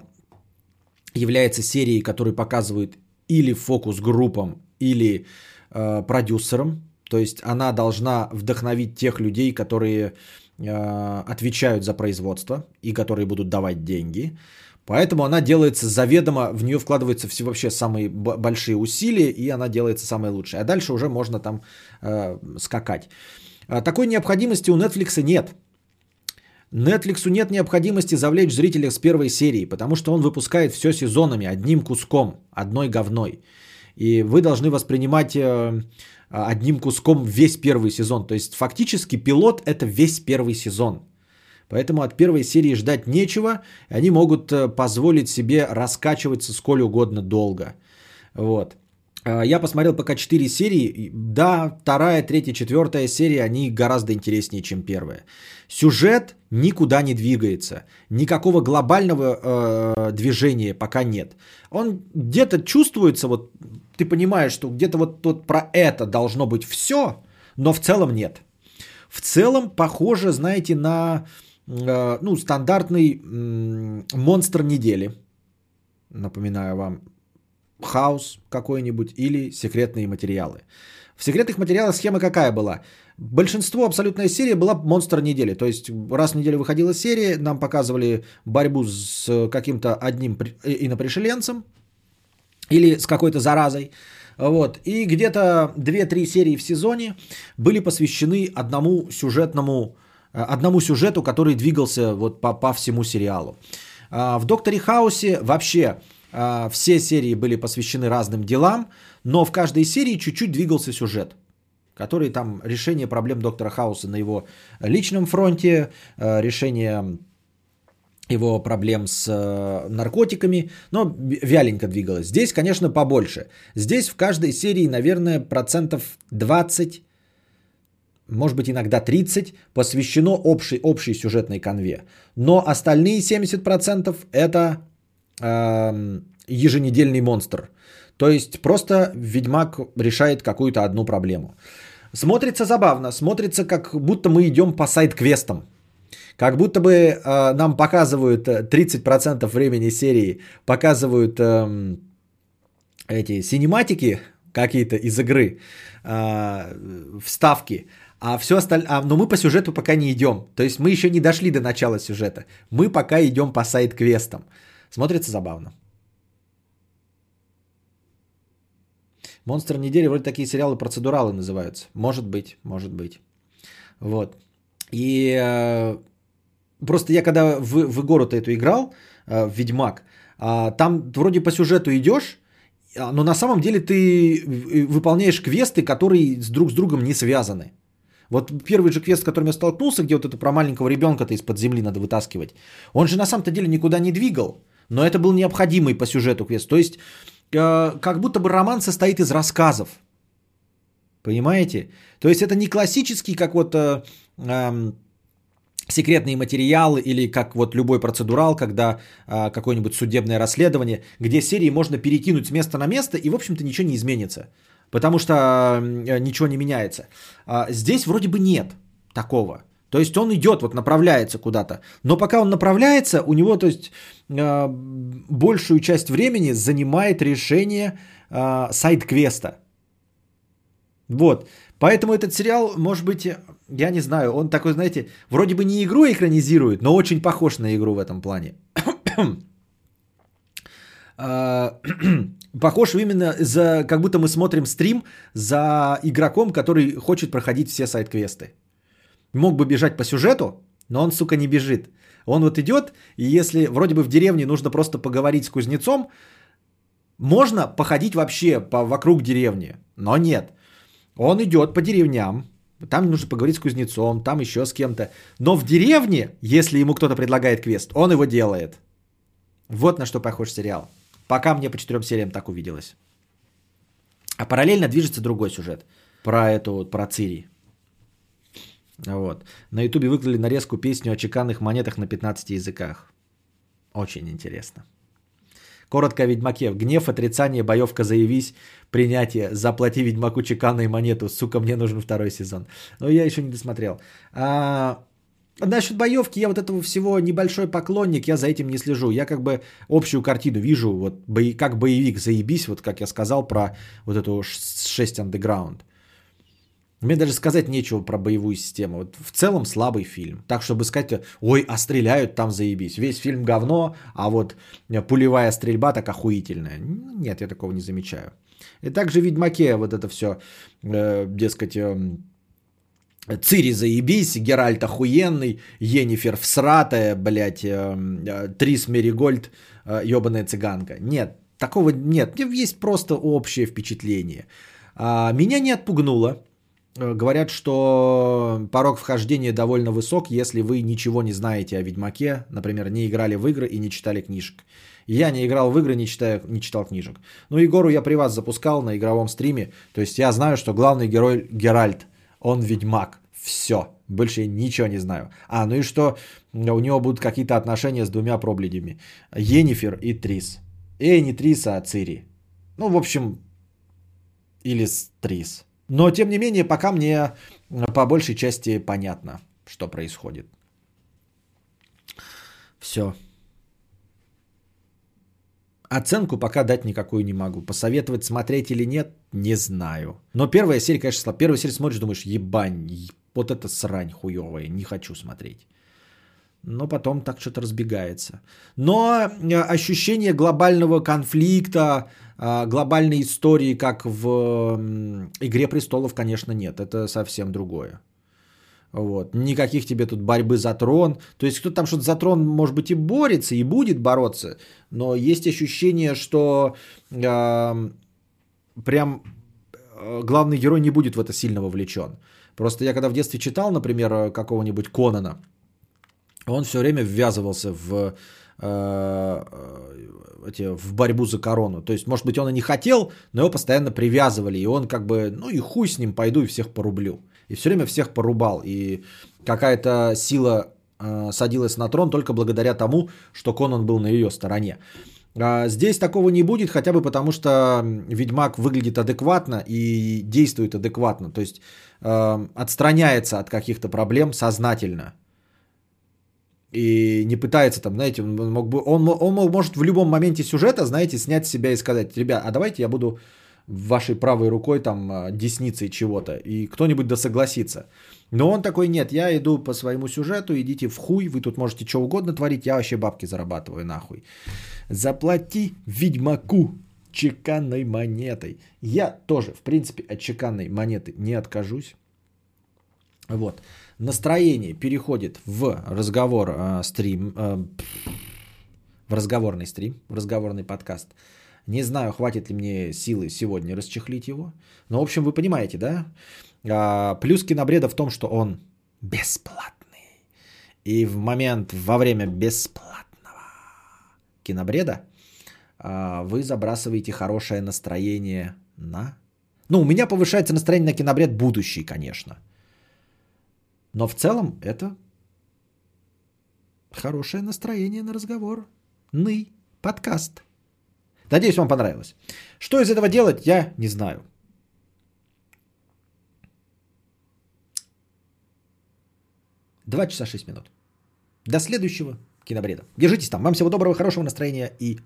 является серией, которая показывает или фокус группам, или э, продюсерам. То есть она должна вдохновить тех людей, которые отвечают за производство и которые будут давать деньги. Поэтому она делается заведомо, в нее вкладываются все вообще самые большие усилия, и она делается самая лучшая. А дальше уже можно там э, скакать. А такой необходимости у Netflix нет. Netflix нет необходимости завлечь зрителя с первой серии, потому что он выпускает все сезонами, одним куском, одной говной. И вы должны воспринимать э, одним куском весь первый сезон. То есть фактически пилот это весь первый сезон. Поэтому от первой серии ждать нечего. Они могут э, позволить себе раскачиваться сколь угодно долго. Вот. А, я посмотрел пока 4 серии. Да, вторая, третья, четвертая серия, они гораздо интереснее, чем первая. Сюжет никуда не двигается. Никакого глобального э, движения пока нет. Он где-то чувствуется, вот ты понимаешь, что где-то вот тут про это должно быть все, но в целом нет. В целом похоже, знаете, на э, ну, стандартный э, монстр недели. Напоминаю вам, Хаус какой-нибудь или секретные материалы. В секретных материалах схема какая была? Большинство, абсолютная серия была монстр недели. То есть раз в неделю выходила серия, нам показывали борьбу с каким-то одним инопришеленцем или с какой-то заразой. Вот. И где-то 2-3 серии в сезоне были посвящены одному сюжетному, э, одному сюжету, который двигался вот по, по всему сериалу. А, в Докторе Хаусе вообще все серии были посвящены разным делам, но в каждой серии чуть-чуть двигался сюжет который там решение проблем доктора Хауса на его личном фронте, э, решение его проблем с э, наркотиками, но вяленько двигалось. Здесь, конечно, побольше. Здесь в каждой серии, наверное, процентов 20, может быть, иногда 30 посвящено общей, общей сюжетной конве. Но остальные 70% это еженедельный монстр. То есть просто Ведьмак решает какую-то одну проблему. Смотрится забавно, смотрится как будто мы идем по сайт-квестам. Как будто бы э, нам показывают 30% э, времени серии, показывают э, эти синематики какие-то из игры, э, вставки, а все остальное, а, но мы по сюжету пока не идем. То есть мы еще не дошли до начала сюжета. Мы пока идем по сайт-квестам. Смотрится забавно. Монстр недели вроде такие сериалы процедуралы называются. Может быть, может быть. Вот. И э, просто я когда в, в игру-то эту играл, э, в Ведьмак, э, там вроде по сюжету идешь, а, но на самом деле ты выполняешь квесты, которые с друг с другом не связаны. Вот первый же квест, с которым я столкнулся, где вот это про маленького ребенка-то из-под земли надо вытаскивать, он же на самом-то деле никуда не двигал, но это был необходимый по сюжету квест. То есть Э, как будто бы роман состоит из рассказов. Понимаете? То есть это не классический, как вот э, э, секретные материалы или как вот любой процедурал, когда э, какое-нибудь судебное расследование, где серии можно перекинуть с места на место и, в общем-то, ничего не изменится. Потому что э, ничего не меняется. А здесь вроде бы нет такого. То есть он идет, вот направляется куда-то. Но пока он направляется, у него, то есть, э, большую часть времени занимает решение э, сайт-квеста. Вот. Поэтому этот сериал, может быть, я не знаю, он такой, знаете, вроде бы не игру экранизирует, но очень похож на игру в этом плане. Э, похож именно за, как будто мы смотрим стрим за игроком, который хочет проходить все сайт-квесты мог бы бежать по сюжету, но он, сука, не бежит. Он вот идет, и если вроде бы в деревне нужно просто поговорить с кузнецом, можно походить вообще по, вокруг деревни, но нет. Он идет по деревням, там нужно поговорить с кузнецом, там еще с кем-то. Но в деревне, если ему кто-то предлагает квест, он его делает. Вот на что похож сериал. Пока мне по четырем сериям так увиделось. А параллельно движется другой сюжет. Про эту про Цири. Вот. На ютубе выклали нарезку песню о чеканных монетах на 15 языках. Очень интересно. Коротко о Ведьмаке. Гнев, отрицание, боевка, заявись, принятие, заплати Ведьмаку чеканную монету. Сука, мне нужен второй сезон. Но я еще не досмотрел. А, насчет боевки, я вот этого всего небольшой поклонник, я за этим не слежу. Я как бы общую картину вижу, вот как боевик заебись, вот как я сказал про вот эту 6 Underground. Мне даже сказать нечего про боевую систему. Вот в целом слабый фильм. Так, чтобы сказать, ой, а стреляют там заебись. Весь фильм говно, а вот пулевая стрельба так охуительная. Нет, я такого не замечаю. И также в Ведьмаке вот это все, э, дескать, э, Цири заебись, Геральт охуенный, Енифер всратая, блядь, э, э, Трис Меригольд, э, цыганка. Нет, такого нет. Есть просто общее впечатление. А, меня не отпугнуло говорят, что порог вхождения довольно высок, если вы ничего не знаете о Ведьмаке, например, не играли в игры и не читали книжек. Я не играл в игры, не, читаю, не читал книжек. Ну, Егору я при вас запускал на игровом стриме. То есть я знаю, что главный герой Геральт, он ведьмак. Все. Больше ничего не знаю. А, ну и что у него будут какие-то отношения с двумя пробледями. Енифер и Трис. Эй, не Трис, а Цири. Ну, в общем, или с Трис. Но, тем не менее, пока мне по большей части понятно, что происходит. Все. Оценку пока дать никакую не могу. Посоветовать смотреть или нет, не знаю. Но первая серия, конечно, слабая. Первую серию смотришь, думаешь, ебань, вот это срань хуевая, не хочу смотреть. Но потом так что-то разбегается. Но э, ощущение глобального конфликта, э, глобальной истории, как в «Игре престолов», конечно, нет. Это совсем другое. Вот. Никаких тебе тут борьбы за трон. То есть кто-то там что-то за трон, может быть, и борется, и будет бороться. Но есть ощущение, что э, прям э, главный герой не будет в это сильно вовлечен. Просто я когда в детстве читал, например, какого-нибудь Конана, он все время ввязывался в, э, эти, в борьбу за корону. То есть, может быть, он и не хотел, но его постоянно привязывали. И он как бы, ну и хуй с ним, пойду и всех порублю. И все время всех порубал. И какая-то сила э, садилась на трон только благодаря тому, что Конан был на ее стороне. А здесь такого не будет, хотя бы потому, что Ведьмак выглядит адекватно и действует адекватно. То есть э, отстраняется от каких-то проблем сознательно. И не пытается там, знаете, он, мог бы, он, он может в любом моменте сюжета, знаете, снять себя и сказать, ребят, а давайте я буду вашей правой рукой там а, десницей чего-то, и кто-нибудь да согласится. Но он такой, нет, я иду по своему сюжету, идите в хуй, вы тут можете что угодно творить, я вообще бабки зарабатываю нахуй. Заплати ведьмаку чеканной монетой. Я тоже, в принципе, от чеканной монеты не откажусь. Вот. Настроение переходит в разговор, э, стрим, э, в разговорный стрим, в разговорный подкаст. Не знаю, хватит ли мне силы сегодня расчехлить его. Но, в общем, вы понимаете, да? А, плюс кинобреда в том, что он бесплатный. И в момент, во время бесплатного кинобреда а, вы забрасываете хорошее настроение на... Ну, у меня повышается настроение на кинобред будущий, конечно. Но в целом это хорошее настроение на разговор. Ны, подкаст. Надеюсь, вам понравилось. Что из этого делать, я не знаю. Два часа шесть минут. До следующего кинобреда. Держитесь там. Вам всего доброго, хорошего настроения и